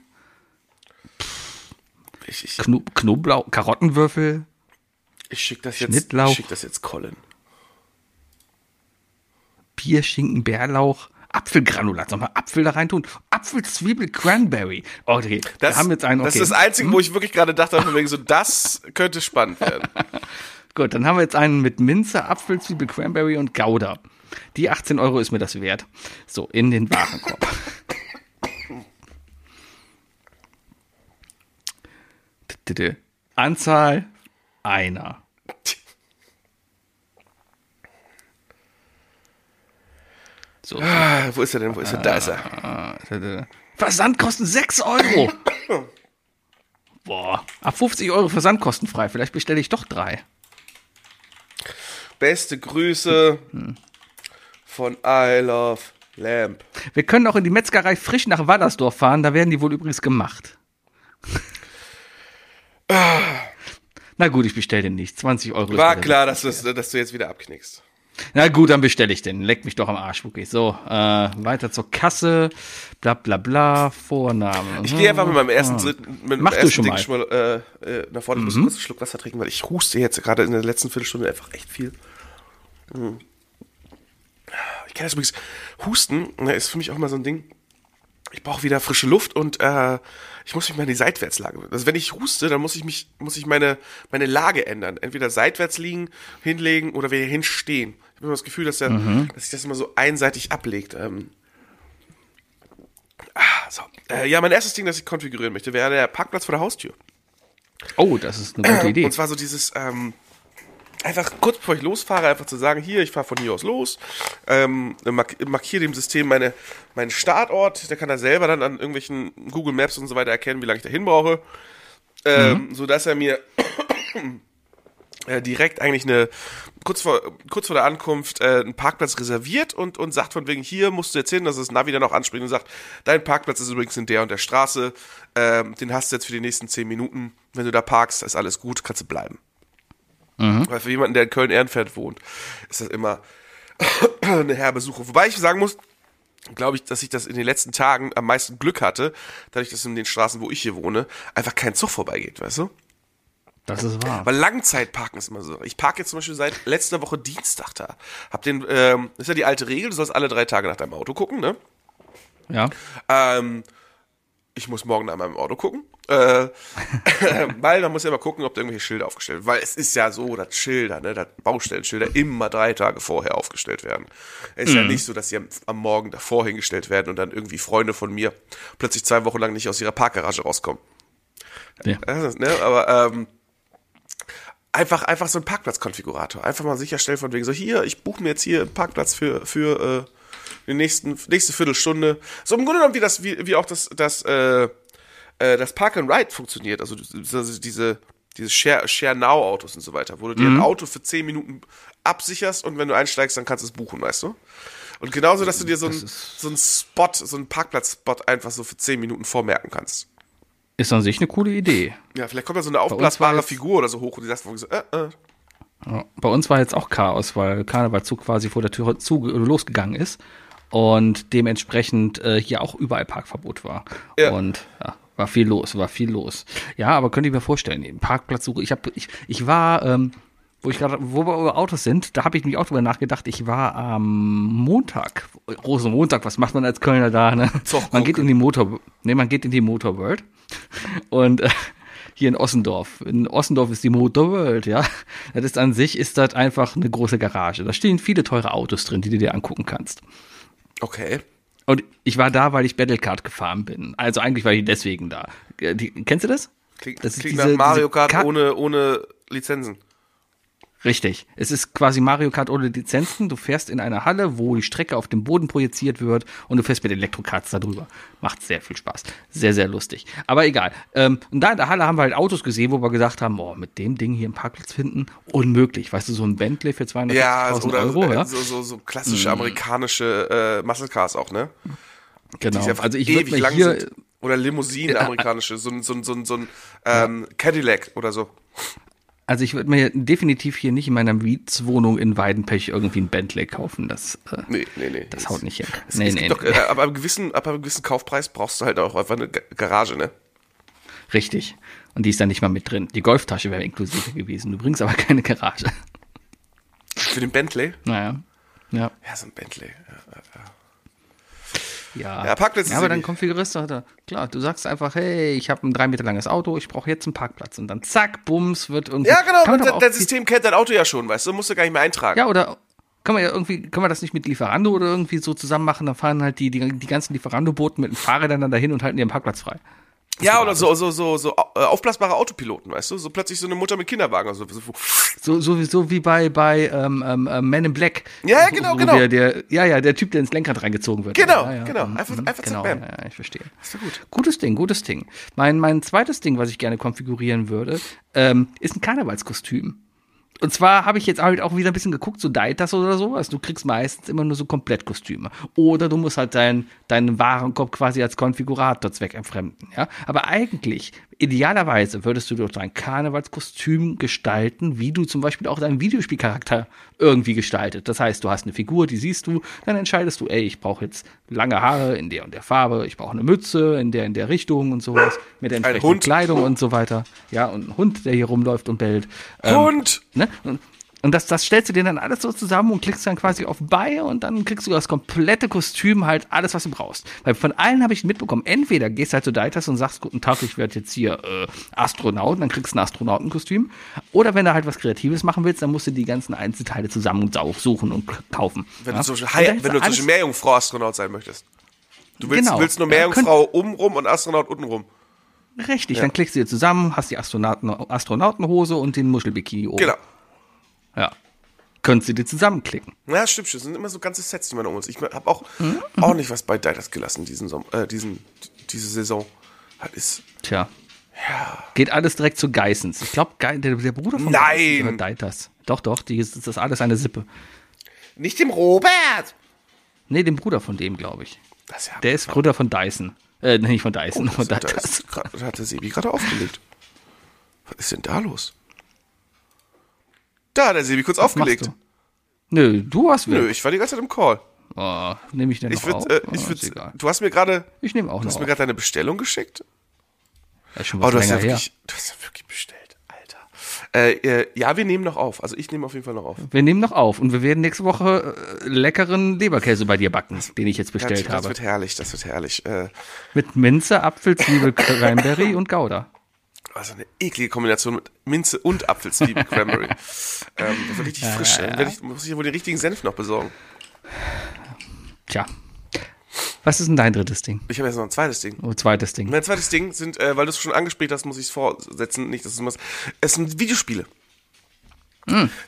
ich, ich, Kno Knoblauch, Karottenwürfel? ich schick das jetzt, Schnittlauch. ich schick das jetzt Colin. Bier, Schinken, Bärlauch, Apfelgranulat. Sollen wir Apfel da rein tun? Apfel, Zwiebel, Cranberry. Okay, Das, wir haben jetzt einen. Okay. das ist das Einzige, wo ich wirklich gerade dachte, von wegen so, das könnte spannend werden. Gut, dann haben wir jetzt einen mit Minze, Apfel, Zwiebel, Cranberry und Gouda. Die 18 Euro ist mir das wert. So, in den Warenkorb. Anzahl einer. So, Ah, wo ist er denn? Wo ist er? Da ist er. Versandkosten 6 Euro. Boah, ab 50 Euro versandkostenfrei. Vielleicht bestelle ich doch drei. Beste Grüße von I Love Lamp. Wir können auch in die Metzgerei frisch nach Wallersdorf fahren, da werden die wohl übrigens gemacht. Na gut, ich bestelle den nicht. 20 Euro. ist War klar, dass, du- dass du jetzt wieder abknickst. Na gut, dann bestelle ich den. Leck mich doch am Arsch, Wookie. So, äh, weiter zur Kasse. Bla bla bla. Vorname. Ich gehe einfach mit meinem ersten, dritten, mit Mach du ersten schon Ding mal. Mhm. schon mal äh, äh, nach vorne. Ich muss kurz einen Schluck Wasser trinken, weil ich huste jetzt gerade in der letzten Viertelstunde einfach echt viel. Hm. Ich kenne das übrigens. Husten ne, ist für mich auch mal so ein Ding. Ich brauche wieder frische Luft und äh, ich muss mich mal in die Seitwärtslage. Also wenn ich huste, dann muss ich mich, muss ich meine, meine Lage ändern. Entweder seitwärts liegen, hinlegen oder wieder hinstehen. Ich habe immer das Gefühl, dass, der, Mhm. dass sich das immer so einseitig ablegt. Ähm, ah, so. äh, ja, mein erstes Ding, das ich konfigurieren möchte, wäre der Parkplatz vor der Haustür. Oh, das ist eine gute Idee. Und zwar so dieses, ähm, einfach kurz bevor ich losfahre, einfach zu sagen, hier, ich fahre von hier aus los, ähm, mark markiere dem System meine, meinen Startort, der kann da selber dann an irgendwelchen Google Maps und so weiter erkennen, wie lange ich da hin brauche, ähm, so dass er mir äh, direkt eigentlich eine, kurz vor, kurz vor der Ankunft, äh, einen Parkplatz reserviert und, und sagt von wegen, hier musst du jetzt hin, dass das Navi dann auch anspricht und sagt, dein Parkplatz ist übrigens in der und der Straße, ähm, den hast du jetzt für die nächsten zehn Minuten, wenn du da parkst, ist alles gut, kannst du bleiben. Weil für jemanden, der in Köln-Ehrenfeld wohnt, ist das immer eine herbe Suche. Wobei ich sagen muss, glaube ich, dass ich das in den letzten Tagen am meisten Glück hatte, dadurch, dass in den Straßen, wo ich hier wohne, einfach kein Zug vorbeigeht, weißt du? Das ist wahr. Weil Langzeitparken ist immer so. Ich parke jetzt zum Beispiel seit letzter Woche Dienstag da. Hab den, ähm, ist ja die alte Regel, du sollst alle drei Tage nach deinem Auto gucken, ne? Ja. Ähm, ich muss morgen nach meinem Auto gucken. Äh, weil man muss ja mal gucken, ob da irgendwelche Schilder aufgestellt werden. Weil es ist ja so, dass Schilder, ne, dass Baustellenschilder immer drei Tage vorher aufgestellt werden. Es ist ja nicht so, dass sie am, am Morgen davor hingestellt werden und dann irgendwie Freunde von mir plötzlich zwei Wochen lang nicht aus ihrer Parkgarage rauskommen. ja. Ist, ne, aber ähm, einfach, einfach so ein Parkplatzkonfigurator. Einfach mal sicherstellen von wegen so, hier, ich buche mir jetzt hier einen Parkplatz für, für äh, die nächsten, nächste Viertelstunde. So im Grunde genommen, wie das, wie, wie auch das, das, äh, äh, das Park and Ride funktioniert. Also diese, diese, Share, Share Now Autos und so weiter, wo du dir ein Auto für 10 Minuten absicherst und wenn du einsteigst, dann kannst du es buchen, weißt du? Und genauso, dass du dir so einen so einen Spot, so einen Parkplatz-Spot einfach so für 10 Minuten vormerken kannst. Ist an sich eine coole Idee. Ja, vielleicht kommt da so eine aufblasbare Figur oder so hoch und die sagt so, äh, äh. Ja, bei uns war jetzt auch Chaos, weil Karnevalzug quasi vor der Tür zu, losgegangen ist und dementsprechend äh, hier auch überall Parkverbot war. Ja. Und ja, war viel los, war viel los. Ja, aber könnt ihr mir vorstellen, Parkplatzsuche, ich habe ich, ich war ähm, wo ich gerade, wo wir über Autos sind, da habe ich mich auch drüber nachgedacht. Ich war am Montag, Rosenmontag, was macht man als Kölner da? Ne? Man geht in die Motor, nee, man geht in die Motorworld und äh, hier in Ossendorf. In Ossendorf ist die Motorworld, ja. Das ist an sich ist das einfach eine große Garage. Da stehen viele teure Autos drin, die du dir angucken kannst. Okay. Und ich war da, weil ich Battlecard gefahren bin. Also eigentlich war ich deswegen da. Äh, Die, kennst du das? Klingt, Das ist klingt diese- nach Mario Kart- ohne, ohne Lizenzen. Richtig. Es ist quasi Mario Kart ohne Lizenzen. Du fährst in eine Halle, wo die Strecke auf dem Boden projiziert wird und du fährst mit Elektrokarts da drüber. Macht sehr viel Spaß. Sehr, sehr lustig. Aber egal. Ähm, und da in der Halle haben wir halt Autos gesehen, wo wir gesagt haben, oh, mit dem Ding hier einen Parkplatz finden, unmöglich. Weißt du, so ein Bentley für 250.000 Ja, oder Euro, äh, ja? so, so, so klassische amerikanische äh, Muscle Cars auch, ne? Genau. Die Also ich ewig lang hier, sind. Oder Limousinen, amerikanische, so ein, so so so ein ähm, Cadillac oder so. Also ich würde mir definitiv hier nicht in meiner Mietswohnung in Weidenpech irgendwie ein Bentley kaufen. Das, äh, Nee, nee, nee. das haut nicht hin. Es, Nee, es nee, gibt doch, nee. äh, aber ab einem gewissen, ab einem gewissen Kaufpreis brauchst du halt auch einfach eine Ga- Garage, ne? Richtig. Und die ist da nicht mal mit drin. Die Golftasche wäre inklusive gewesen. Du bringst aber keine Garage. Für den Bentley? Naja. Ja. Ja, so ein Bentley. Ja. Ja, Ja, Parkplätze Ja, aber dann konfigurierst du halt, klar, du sagst einfach, hey, ich habe ein drei Meter langes Auto, ich brauche jetzt einen Parkplatz. Und dann zack, bums, wird irgendwie. Ja, genau, das, das System kennt dein Auto ja schon, weißt du, musst du gar nicht mehr eintragen. Ja, oder kann man ja irgendwie, kann man das nicht mit Lieferando oder irgendwie so zusammen machen? Dann fahren halt die, die, die ganzen Lieferando-Boten mit den Fahrrädern dann dahin und halten ihren Parkplatz frei. Ja, oder so, so, so, so äh, aufblasbare Autopiloten, weißt du? So plötzlich so eine Mutter mit Kinderwagen oder so. so So, so, so wie bei, bei ähm, ähm, ähm, Men in Black. Ja, ja, genau, wo genau. Der, der, ja, ja, der Typ, der ins Lenkrad reingezogen wird. Genau, ja, ja. genau. Mhm, Einfach- mhm, einfach genau, ja, ja, ich verstehe. Ist doch gut. Gutes Ding, gutes Ding. Mein, mein zweites Ding, was ich gerne konfigurieren würde, ähm, ist ein Karnevalskostüm. Und zwar habe ich jetzt halt auch wieder ein bisschen geguckt, so Deitas oder sowas. Du kriegst meistens immer nur so Komplettkostüme. Oder du musst halt dein, deinen Warenkorb quasi als Konfigurator zweckentfremden, ja. Aber eigentlich, idealerweise würdest du durch dein Karnevalskostüm gestalten, wie du zum Beispiel auch deinen Videospielcharakter irgendwie gestaltet. Das heißt, du hast eine Figur, die siehst du, dann entscheidest du, ey, ich brauche jetzt lange Haare in der und der Farbe, ich brauche eine Mütze in der in der Richtung und sowas, mit der entsprechenden. Kleidung und so weiter. Ja, und ein Hund, der hier rumläuft und bellt. Ähm, Hund! Ne? Und, und das, das stellst du dir dann alles so zusammen und klickst dann quasi auf Buy und dann kriegst du das komplette Kostüm, halt alles, was du brauchst. Weil von allen habe ich mitbekommen, entweder gehst halt zu Deitas und sagst, guten Tag, ich werde jetzt hier äh, Astronaut, dann kriegst du ein Astronautenkostüm. Oder wenn du halt was Kreatives machen willst, dann musst du die ganzen Einzelteile zusammen suchen und kaufen. Wenn ja? du ist wenn du zwischen Meerjungfrau-Astronaut sein möchtest. Du willst, Genau. willst nur Ja, Meerjungfrau obenrum und Astronaut untenrum. Richtig, dann klickst du dir zusammen, hast die Astronauten, Astronautenhose und den Muschelbikini oben. Genau. Ja. Könntest du dir zusammenklicken. Ja, stimmt schon. Das sind immer so ganze Sets, die man um uns. Ich habe auch Mhm. nicht was bei Deitas gelassen diesen Sommer, äh, diesen, diese Saison. Das ist. Tja. Geht alles direkt zu Geissens. Ich glaube, der, der Bruder von Nein! Deitas. Doch, doch, die ist, das alles eine Sippe. Nicht dem Robert! Nee, dem Bruder von dem, glaube ich. Das ist ja Der ist Bruder von Dyson. Äh, nee, nicht von Dyson, von da, Deitas. ist, grad- da hat der Sebi gerade aufgelegt. Was ist denn da los? Da hat der Sebi kurz Was aufgelegt. Nö, du hast Nö, wieder. ich war die ganze Zeit im Call. Oh, nehme ich denn Ich würde, äh, Oh, ich würde, egal. du hast mir gerade, Ich nehme auch du hast mir gerade deine Bestellung geschickt. Ja, schon Oh, du hast ja wirklich, du hast ja wirklich bestellt, Alter. Äh, äh, ja, wir nehmen noch auf. Also ich nehme auf jeden Fall noch auf. Wir nehmen noch auf und wir werden nächste Woche äh, leckeren Leberkäse bei dir backen, den ich jetzt bestellt das, das habe. wird herrlich, das wird herrlich. Äh, Mit Minze, Apfel, Zwiebel, Cranberry und Gouda. Also eine eklige Kombination mit Minze und Apfelzwiebel Cranberry. ähm, das wird richtig frisch. Dann werde ich, muss ich wohl den richtigen Senf noch besorgen. Tja. Was ist denn dein drittes Ding? Ich habe jetzt noch ein zweites Ding. Oh, zweites Ding. Mein zweites Ding sind, äh, weil du es schon angespielt hast, muss ich es vorsetzen, nicht, dass es was. Es sind Videospiele.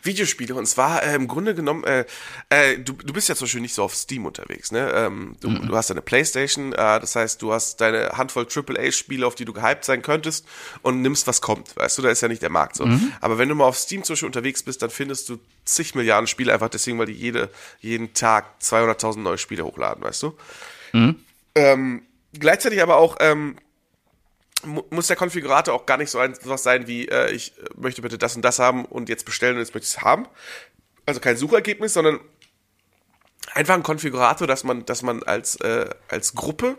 Videospiele. Und zwar äh, im Grunde genommen, äh, äh, du, du bist ja zum Beispiel nicht so auf Steam unterwegs, ne? Ähm, du, du hast deine Playstation, äh, das heißt, du hast deine Handvoll AAA-Spiele, auf die du gehypt sein könntest und nimmst, was kommt. Weißt du, da ist ja nicht der Markt so. Aber wenn du mal auf Steam zum Beispiel unterwegs bist, dann findest du zig Milliarden Spiele einfach deswegen, weil die jede, jeden Tag 200.000 neue Spiele hochladen, weißt du? Ähm, gleichzeitig aber auch ähm, muss der Konfigurator auch gar nicht so ein, was sein wie, äh, ich äh, möchte bitte das und das haben und jetzt bestellen und jetzt möchte ich es haben. Also kein Suchergebnis, sondern einfach ein Konfigurator, dass man, dass man als, äh, als Gruppe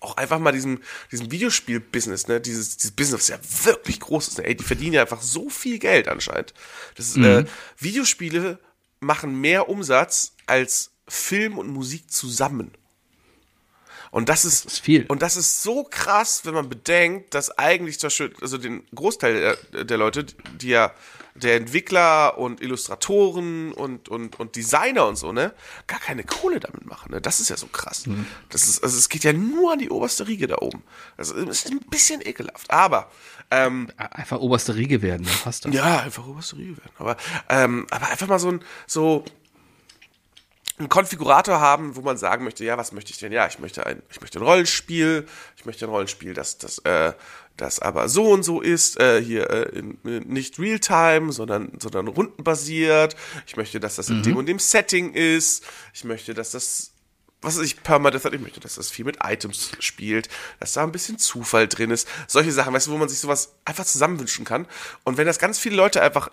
auch einfach mal diesem, diesem Videospiel-Business, ne, dieses, dieses Business, das ja wirklich groß ist, ne, ey, die verdienen ja einfach so viel Geld anscheinend. Das ist, äh, Videospiele machen mehr Umsatz als Film und Musik zusammen. Und das ist, ist viel. Und das ist so krass, wenn man bedenkt, dass eigentlich zum Beispiel, also den Großteil der, der Leute, die ja, der Entwickler und Illustratoren und, und, und Designer und so, ne, gar keine Kohle damit machen. Ne? Das ist ja so krass. Das ist, also es geht ja nur an die oberste Riege da oben. Also es ist ein bisschen ekelhaft. Aber ähm, Einfach oberste Riege werden, dann passt das. ja, einfach oberste Riege werden. Aber, ähm, aber einfach mal so ein, so einen Konfigurator haben, wo man sagen möchte, ja, was möchte ich denn? Ja, ich möchte ein, ich möchte ein Rollenspiel, ich möchte ein Rollenspiel, das, das, äh, das aber so und so ist, äh, hier äh, in, nicht Realtime, sondern, sondern rundenbasiert. Ich möchte, dass das in dem und dem Setting ist. Ich möchte, dass das was weiß ich, Permadeath hat, ich möchte, dass das viel mit Items spielt, dass da ein bisschen Zufall drin ist. Solche Sachen, weißt du, wo man sich sowas einfach zusammenwünschen kann. Und wenn das ganz viele Leute einfach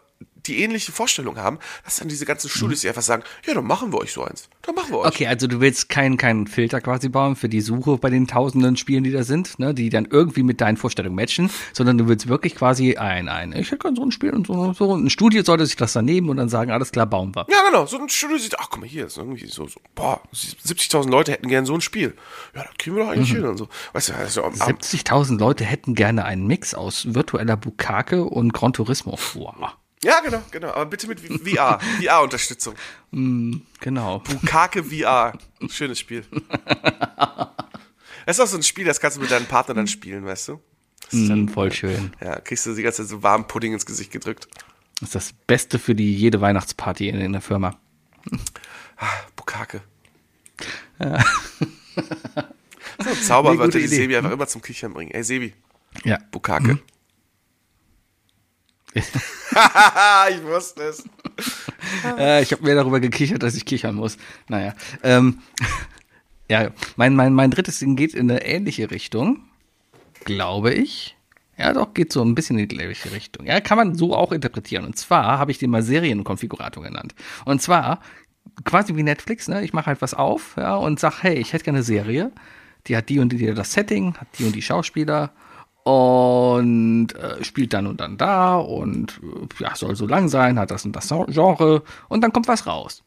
die ähnliche Vorstellung haben, dass dann diese ganzen Studios, die einfach sagen, ja, dann machen wir euch so eins. Dann machen wir euch. Okay, also du willst keinen keinen Filter quasi bauen für die Suche bei den tausenden Spielen, die da sind, ne, die dann irgendwie mit deinen Vorstellungen matchen, sondern du willst wirklich quasi ein, ein, ich hätte gerne so ein Spiel und so und so. Ein Studio sollte sich das dann nehmen und dann sagen, alles klar, bauen wir. Ja, genau. So ein Studio sieht, ach, guck mal, hier ist irgendwie so, so boah, 70.000 Leute hätten gern so ein Spiel. Ja, das kriegen wir doch eigentlich hin und so. Weißt du, also, am, am, 70.000 Leute hätten gerne einen Mix aus virtueller Bukake und Gran Turismo. Wow. Ja, genau, genau. Aber bitte mit VR, VR-Unterstützung. Genau. Bukake VR. Schönes Spiel. Das ist auch so ein Spiel, das kannst du mit deinem Partner dann spielen, weißt du? Mm, voll schön. Ja, kriegst du die ganze Zeit so warmen Pudding ins Gesicht gedrückt. Das ist das Beste für die jede Weihnachtsparty in, in der Firma. Bukake. so ein Zauberwörter, Nee, die. Sebi einfach immer zum Kichern bringen. Ey, Sebi, Ja. Bukake. ich wusste es. Äh, ich habe mir darüber gekichert, dass ich kichern muss. Naja. Ähm, ja, mein, mein, mein drittes Ding geht in eine ähnliche Richtung. Glaube ich. Ja, doch, geht so ein bisschen in die gleiche Richtung. Ja, kann man so auch interpretieren. Und zwar habe ich den mal Serienkonfigurator genannt. Und zwar quasi wie Netflix, ne? Ich mache halt was auf, ja, und sag, hey, ich hätte gerne eine Serie. Die hat die und die das Setting, hat die und die Schauspieler und äh, spielt dann und dann da und äh, ja, soll so lang sein, hat das und das Genre und dann kommt was raus.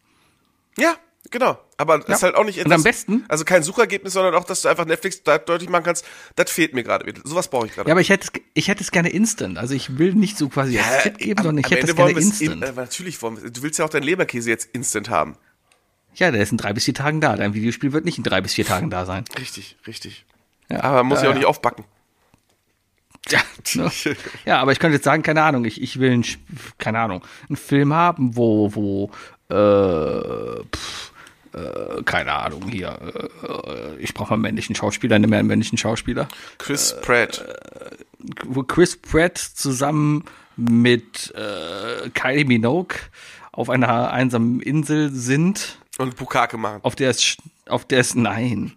Ja, genau. Aber es ist halt auch nicht Und am besten- Also kein Suchergebnis, sondern auch, dass du einfach Netflix da deutlich machen kannst, das fehlt mir gerade. Sowas brauche ich gerade. Ja, aber ich hätte, es- ich hätte es gerne instant. Also ich will nicht so quasi als Tipp geben, am- sondern ich hätte es Ende gerne es instant. In, äh, natürlich wollen wir Du willst ja auch deinen Leberkäse jetzt instant haben. ja, der ist in drei bis vier Tagen da. Dein Videospiel wird nicht in drei bis vier Tagen da sein. Richtig, richtig. Ja, Aber man muss ja, ja auch ja. nicht aufbacken. Ja, ne? ja, aber ich könnte jetzt sagen, keine Ahnung, ich, ich will, ein, Sch- keine Ahnung, einen Film haben, wo, wo, äh, pff, äh, keine Ahnung, hier, äh, ich brauche einen männlichen Schauspieler, nimm mir einen männlichen Schauspieler, Chris Äh, Pratt. wo Chris Pratt zusammen mit äh, Kylie Minogue auf einer einsamen Insel sind, Und Bukake machen. auf der es, auf der es, nein.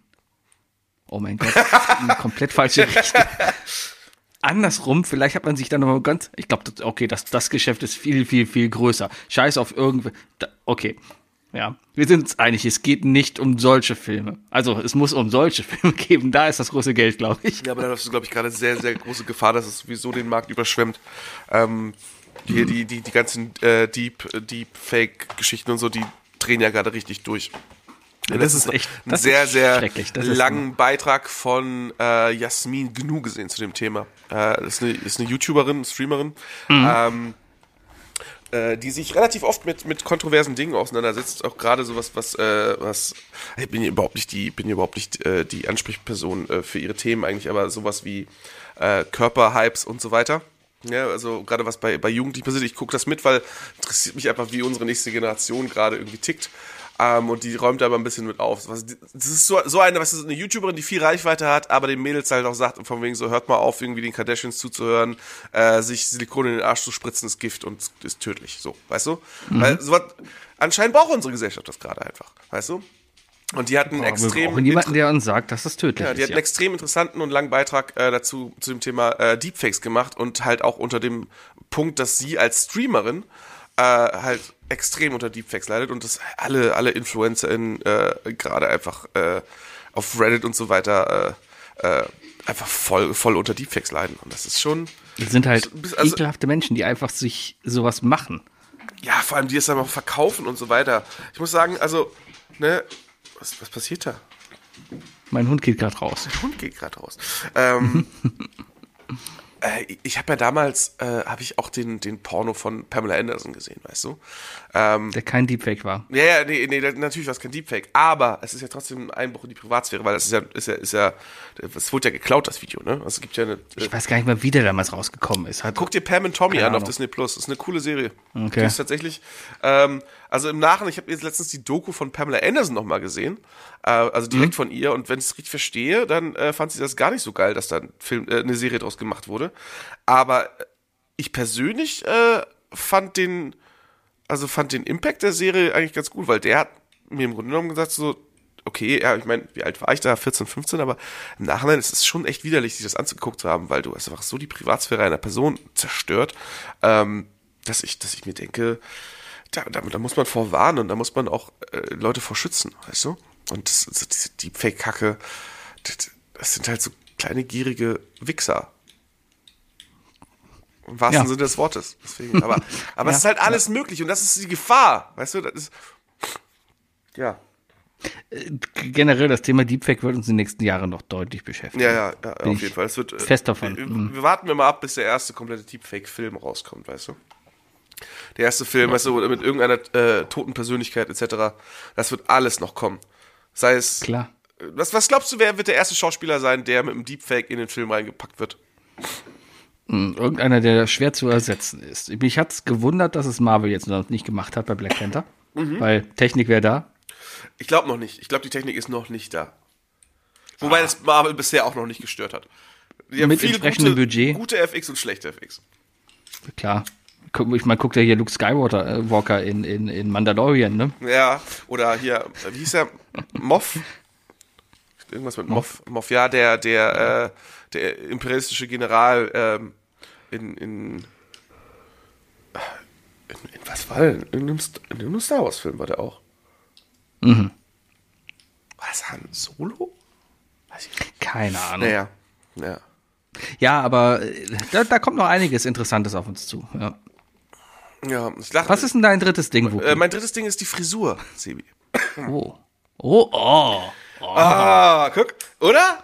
Oh mein Gott, komplett falsche Richtung. Andersrum, vielleicht hat man sich dann noch ganz, ich glaube, okay, das, das Geschäft ist viel, viel, viel größer. Scheiß auf irgendwie, okay. Ja, wir sind uns einig, es geht nicht um solche Filme. Also, es muss um solche Filme geben, da ist das große Geld, glaube ich. Ja, aber da läuft glaube ich, gerade sehr, sehr große Gefahr, dass es sowieso den Markt überschwemmt. Ähm, hier die, die, die ganzen äh, Deep, Deep Fake-Geschichten und so, die drehen ja gerade richtig durch. Ja, das ist echt- einen das sehr, sehr. Das langen Beitrag von äh, Jasmin Gnu gesehen zu dem Thema. Äh, das ist eine, ist eine YouTuberin, Streamerin, ähm, äh, die sich relativ oft mit, mit kontroversen Dingen auseinandersetzt. Auch gerade sowas, was, äh, was, ich bin hier überhaupt nicht die, bin hier überhaupt nicht äh, die Ansprechperson äh, für ihre Themen eigentlich, aber sowas wie äh, Körperhypes und so weiter. Ja, also gerade was bei, bei Jugendlichen passiert, ich gucke das mit, weil interessiert mich einfach, wie unsere nächste Generation gerade irgendwie tickt. Ähm, und die räumt da aber ein bisschen mit auf. Das ist so, so eine, was ist eine YouTuberin, die viel Reichweite hat, aber den Mädels halt auch sagt, von wegen so, hört mal auf, irgendwie den Kardashians zuzuhören, äh, sich Silikon in den Arsch zu spritzen, ist Gift und ist tödlich. So, weißt du? Weil sowas, anscheinend braucht unsere Gesellschaft das gerade einfach, weißt du? Und die hatten einen extrem brauchen jemanden, der uns sagt, dass das tödlich Ja, die ist. hat einen extrem interessanten und langen Beitrag äh, dazu zu dem Thema äh, Deepfakes gemacht und halt auch unter dem Punkt, dass sie als Streamerin äh, halt extrem unter Deepfakes leidet und dass alle alle InfluencerInnen äh, gerade einfach äh, auf Reddit und so weiter äh, äh, einfach voll voll unter Deepfakes leiden und das ist schon Das sind halt Also- ekelhafte Menschen, die einfach sich sowas machen. ja vor allem die es dann auch verkaufen und so weiter. Ich muss sagen, also ne was, was passiert da? Mein Hund geht gerade raus. Der Hund geht gerade raus. Ähm, äh, ich habe ja damals, äh, habe ich auch den, den Porno von Pamela Anderson gesehen, weißt du? Ähm, Der kein Deepfake war. ja, ja, nee, nee, natürlich war es kein Deepfake, aber es ist ja trotzdem ein Einbruch in die Privatsphäre, weil das ist ja, ist ja, ist ja, es wurde ja geklaut, das Video, ne? Also es gibt ja eine, äh, Ich weiß gar nicht mehr, wie der damals rausgekommen ist. Hat, Guck dir Pam und Tommy an auf. Disney Plus. Das ist eine coole Serie. Okay. Die ist tatsächlich. Ähm, also im Nachhinein, ich habe jetzt letztens die Doku von Pamela Anderson nochmal gesehen. Äh, also direkt von ihr. Und wenn ich es richtig verstehe, dann äh, fand sie das gar nicht so geil, dass da ein Film, äh, eine Serie draus gemacht wurde. Aber äh, ich persönlich äh, fand den, also fand den Impact der Serie eigentlich ganz gut, weil der hat mir im Grunde genommen gesagt, so, okay, ja, ich meine, wie alt war ich da? 14, 15, aber im Nachhinein ist es schon echt widerlich, sich das anzugeguckt zu haben, weil du hast einfach so die Privatsphäre einer Person zerstört, ähm, dass ich, dass ich mir denke, da, da, da muss man vor warnen und da muss man auch äh, Leute vor schützen, weißt du? Und das, das, diese Deepfake-Kacke, das, das sind halt so kleine gierige Wichser. Im wahrsten Ja. Sinne des Wortes. Deswegen, aber aber es Ja, ist halt alles möglich und das ist die Gefahr, weißt du? Das ist, ja. generell das Thema Deepfake wird uns in den nächsten Jahren noch deutlich beschäftigen. Ja, ja, ja auf jeden Fall. Es wird, äh, fest davon. Wir, Mhm. wir warten wir mal ab, bis der erste komplette Deepfake-Film rauskommt, weißt du? Der erste Film, weißt du, mit irgendeiner äh, toten Persönlichkeit etc. Das wird alles noch kommen. Sei es. Klar. Was, was glaubst du, wer wird der erste Schauspieler sein, der mit einem Deepfake in den Film reingepackt wird? Hm, Irgendeiner, der schwer zu ersetzen ist. Mich hat's gewundert, dass es Marvel jetzt noch nicht gemacht hat bei Black Panther. Mhm. Weil Technik wäre da. Ich glaube noch nicht. Ich glaube, die Technik ist noch nicht da. Wobei das Marvel bisher auch noch nicht gestört hat. Die haben Mit viel entsprechendem gute, Budget. Gute FX und schlechte FX. Klar. Ich meine, guckt ja hier Luke Skywalker äh, Walker in, in, in Mandalorian, ne? Ja, oder hier, wie hieß er? Moff? Irgendwas mit Moff. Moff, ja, der, der, äh, der imperialistische General ähm, in, in, in, in was war denn? In einem, in einem Star Wars Film war der auch. Mhm. War das Han Solo? Weiß ich nicht. Keine Ahnung. Naja, ja. Ja, aber äh, da, da kommt noch einiges Interessantes auf uns zu. Ja. Ja, ich lache. Was ist denn dein drittes Ding, Wookie? Äh, mein drittes Ding ist die Frisur, Sebi. oh. Oh, oh. Ah, guck, oder?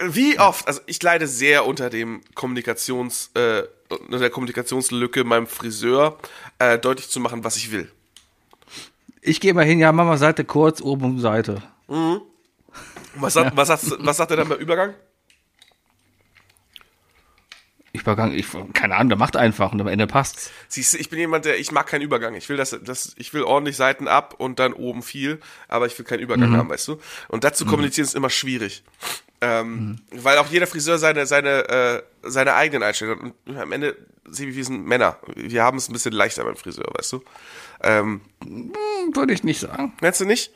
Wie oft, also ich leide sehr unter dem Kommunikations, äh, der Kommunikationslücke meinem Friseur, äh, deutlich zu machen, was ich will. Ich gehe mal hin, ja, mach mal Seite kurz, oben Seite. Was sagt, was sagt, was sagt er dann beim Übergang? Ich Übergang, ich, keine Ahnung, der macht einfach und am Ende passt's. Siehst du, ich bin jemand, der, ich mag keinen Übergang. Ich will das, das, ich will ordentlich Seiten ab und dann oben viel, aber ich will keinen Übergang haben, weißt du? Und dazu kommunizieren ist immer schwierig. Ähm, Weil auch jeder Friseur seine, seine, äh, seine eigenen Einstellungen hat. Und am Ende, Sebi, wir sind Männer. Wir haben es ein bisschen leichter beim Friseur, weißt du? Ähm, Hm, Würde ich nicht sagen. Meinst du nicht?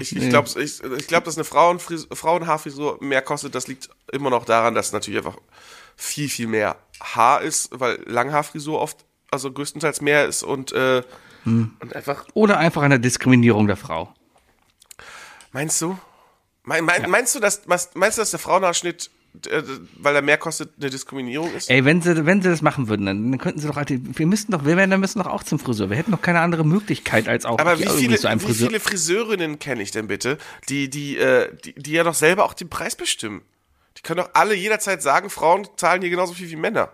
Ich ich glaube, ich, ich glaub, dass eine Frauenfris Frauenhaarfrisur mehr kostet. Das liegt immer noch daran, dass natürlich einfach viel, viel mehr Haar ist, weil Langhaarfrisur oft, also größtenteils mehr ist und, äh, und einfach, Oder einfach eine Diskriminierung der Frau. meinst du? Mein, mein, Meinst du, dass, was- meinst du, dass der Frauenhaarschnitt, weil er mehr kostet, eine Diskriminierung ist? Ey, wenn sie, wenn sie das machen würden, dann, könnten sie doch, wir müssten doch, wir Männer müssen doch auch zum Friseur. Wir hätten doch keine andere Möglichkeit als auch Aber wie viele, zu einem wie Friseur. viele Friseurinnen kenne ich denn bitte, die, die, äh, die, die ja doch selber auch den Preis bestimmen? Die können doch alle jederzeit sagen, Frauen zahlen hier genauso viel wie Männer.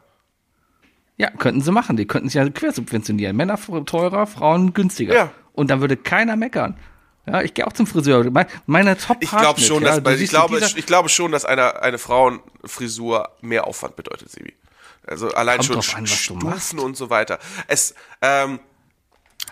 Ja, könnten sie machen. Die könnten sich ja quersubventionieren. Männer teurer, Frauen günstiger. Ja. Und dann würde keiner meckern. Ja, ich gehe auch zum Friseur. Mein, meine top Ich glaube schon, ja, dass, weil ich glaube, ich glaube schon, dass eine, eine Frauenfrisur mehr Aufwand bedeutet, Sebi. Also allein Kommt schon an, Stufen und so weiter. Es, ähm,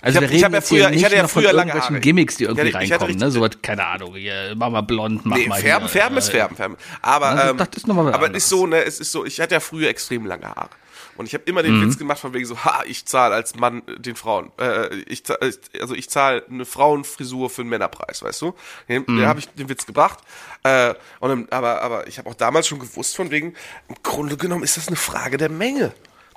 Also hab- ich reden hab ja früher- ich hatte ja früher lange Haare. Gimmicks, die irgendwie hatte- reinkommen, ne? So was, keine Ahnung, hier, mach mal blond, mach Nee, mal färben, hier, färben ist äh, färben, färben. Aber, Also, ähm, das ist aber ist so, ne, es ist so, ich hatte ja früher extrem lange Haare. Und ich habe immer den Mhm. Witz gemacht von wegen so, ha, ich zahle als Mann äh, den Frauen. Äh, ich zahl, also ich zahle eine Frauenfrisur für einen Männerpreis, weißt du? Den, Mhm. Da habe ich den Witz gebracht. Äh, und, dann- aber, aber ich habe auch damals schon gewusst von wegen, im Grunde genommen ist das eine Frage der Menge.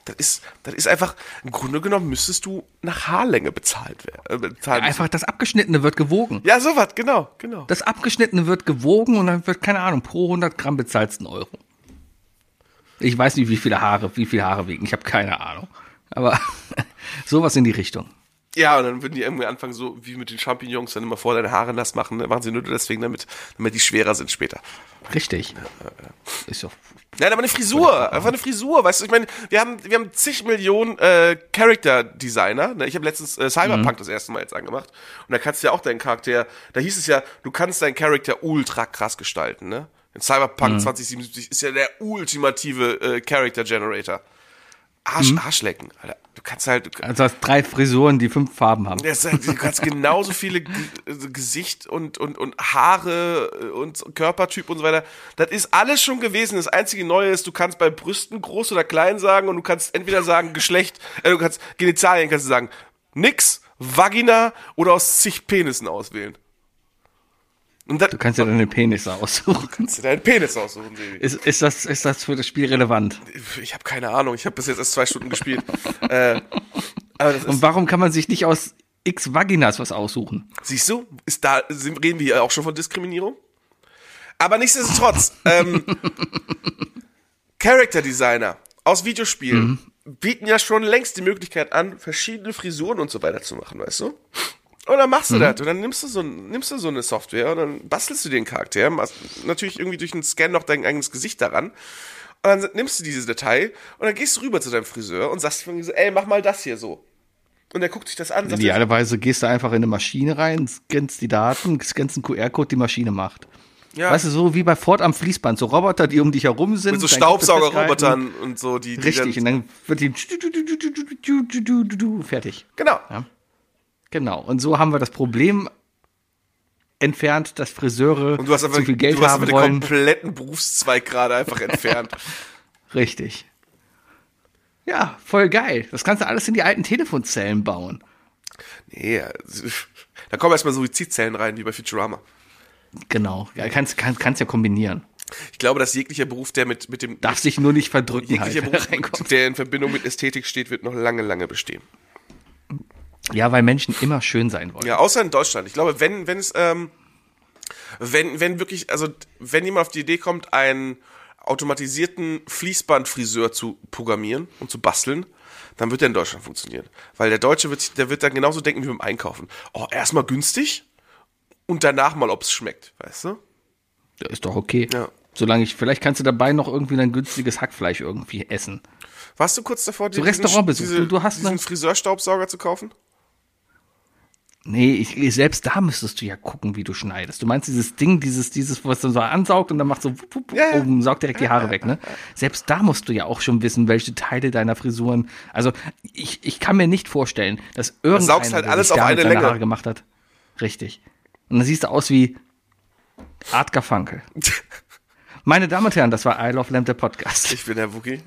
Das ist, das ist einfach, im Grunde genommen müsstest du nach Haarlänge bezahlt werden. Äh, müssen. Einfach das Abgeschnittene wird gewogen. Ja, sowas, genau, genau. Das Abgeschnittene wird gewogen und dann wird, keine Ahnung, pro 100 Gramm bezahlst du einen Euro. Ich weiß nicht, wie viele Haare, wie viele Haare wiegen. Ich habe keine Ahnung. Aber sowas in die Richtung. Ja, und dann würden die irgendwie anfangen, so wie mit den Champignons, dann immer vor deine Haare nass machen. Ne? Machen sie nur deswegen, damit, damit die schwerer sind später. Richtig. Ist doch. Nein, aber eine Frisur, einfach eine Frisur, weißt du, ich meine, wir haben, wir haben zig Millionen äh, Character-Designer. Ne? Ich habe letztens äh, Cyberpunk das erste Mal jetzt angemacht. Und da kannst du ja auch deinen Charakter, da hieß es ja, du kannst deinen Charakter ultra krass gestalten, ne? In Cyberpunk 2077 ist ja der ultimative äh, Character-Generator. Arsch, Arschlecken, Alter. Du kannst halt, du, Also hast drei Frisuren, die fünf Farben haben. das, halt- du kannst genauso viele G also Gesicht und, und, und Haare äh, und Körpertyp und so weiter. Das ist alles schon gewesen. Das einzige Neue ist, du kannst bei Brüsten groß oder klein sagen und du kannst entweder sagen Geschlecht, äh, du kannst Genitalien kannst du sagen nix, Vagina oder aus zig Penissen auswählen. Das Du kannst ja deine Penisse aussuchen. kannst du deinen Penis aussuchen, Sebi. Ist, ist, das, ist das für das Spiel relevant? Ich habe keine Ahnung. Ich habe bis jetzt erst zwei Stunden gespielt. äh, Und warum kann man sich nicht aus X Vaginas was aussuchen? Siehst du, ist da reden wir ja auch schon von Diskriminierung. Aber nichtsdestotrotz, ähm, Character Designer aus Videospielen bieten ja schon längst die Möglichkeit an, verschiedene Frisuren und so weiter zu machen, weißt du? Und dann machst du das und dann nimmst du so nimmst du so eine Software und dann bastelst du den Charakter, machst natürlich irgendwie durch einen Scan noch dein eigenes Gesicht daran. Und dann nimmst du diese Datei und dann gehst du rüber zu deinem Friseur und sagst von so, ey, mach mal das hier so. Und der guckt sich das an Idealerweise gehst du einfach in eine Maschine rein, scannst die Daten, scannst einen QR-Code, die Maschine macht. ja, Weißt du, so wie bei Ford am Fließband, so Roboter, die um dich herum sind. mit so Staubsaugerrobotern und so, die, die. Richtig, und dann, dann wird die fertig. genau. Genau. Und so haben wir das Problem entfernt, dass Friseure Und du hast einfach, zu viel Geld du hast haben einfach den wollen. kompletten Berufszweig gerade einfach entfernt. Richtig. Ja, voll geil. Das kannst du alles in die alten Telefonzellen bauen. Nee, da kommen erstmal Suizidzellen rein, wie bei Futurama. Genau. Ja, kannst, kannst, kannst ja kombinieren. Ich glaube, dass jeglicher Beruf, der mit, mit dem, Darf sich nur nicht verdrücken, jeglicher halt, er Beruf, der in Verbindung mit Ästhetik steht, wird noch lange, lange bestehen. Ja, weil Menschen immer schön sein wollen. Ja, außer in Deutschland. Ich glaube, wenn, wenn es, ähm, wenn, wenn wirklich, also, wenn jemand auf die Idee kommt, einen automatisierten Fließbandfriseur zu programmieren und zu basteln, dann wird der in Deutschland funktionieren. Weil der Deutsche wird, sich- der wird dann genauso denken wie beim Einkaufen. Oh, erstmal günstig und danach mal, ob es schmeckt, weißt du? Ja, Ist doch okay. Ja. Solange ich, vielleicht kannst du dabei noch irgendwie ein günstiges Hackfleisch irgendwie essen. Warst du kurz davor, So diesen- Restaurantbesuch. diese- Du- hast diesen Friseurstaubsauger zu kaufen? Nee, ich, selbst da müsstest du ja gucken, wie du schneidest. Du meinst dieses Ding, dieses, dieses, was dann so ansaugt und dann macht so wupp, wupp, Ja, ja. oben, saugt direkt die Haare weg, ne? Selbst da musst du ja auch schon wissen, welche Teile deiner Frisuren. Also ich, ich kann mir nicht vorstellen, dass irgendeiner saugst halt alles auf eine Länge. Haare gemacht hat. Richtig. Und dann siehst du aus wie Art Garfunkel. Meine Damen und Herren, das war I Love Lamp, der Podcast. Ich bin der Wookie.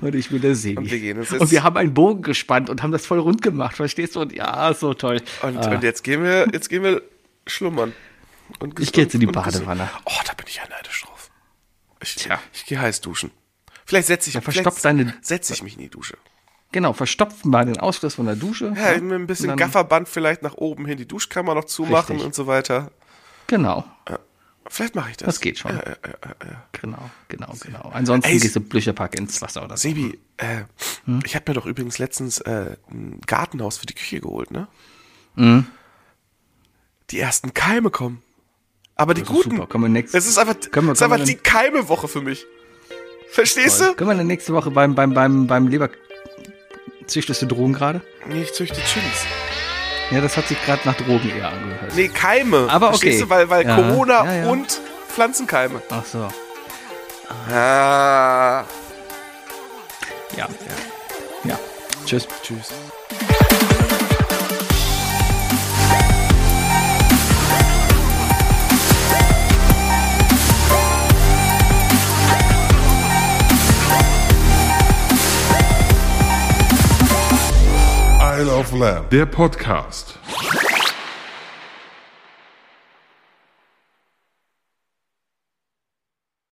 Und ich bin der Sebi. Und wir gehen uns jetzt- Und wir haben einen Bogen gespannt und haben das voll rund gemacht, verstehst du? Und ja, so toll. Und, Ah. und jetzt gehen wir, jetzt gehen wir schlummern. Und Ich geh jetzt in die. Badewanne. Oh, da bin ich ja neidisch drauf. Ich, Tja. ich gehe heiß duschen. Vielleicht setze ich, Ja, verstopf deine- setze ich mich in die Dusche. Genau, verstopfen mal den Ausfluss von der Dusche. Ja, mit ein bisschen Gafferband vielleicht nach oben hin die Duschkammer noch zumachen Richtig. und so weiter. Genau, Vielleicht mache ich das. das geht schon. Ja, ja, ja. Genau, genau, genau. Ansonsten Ey, gehst du Blücherpack ins Wasser oder so. Sebi, äh, Hm? ich habe mir doch übrigens letztens äh, ein Gartenhaus für die Küche geholt, ne? Hm? Die ersten Keime kommen. Aber die guten. super. Können wir nächst- Es ist einfach, Können wir- es ist einfach die denn- Keime-Woche für mich. Verstehst du? Können wir dann nächste Woche beim, beim, beim, beim Leber... Züchtest du Drogen gerade? Nee, ich züchte Chilis. Ja, das hat sich gerade nach Drogen eher angehört. Nee, Keime. Aber okay. du? Weil, weil Ja, Corona ja, ja. und Pflanzenkeime. Ach so. Ah. Ja. Ja. Tschüss. Tschüss. Isle of Lamb, der Podcast.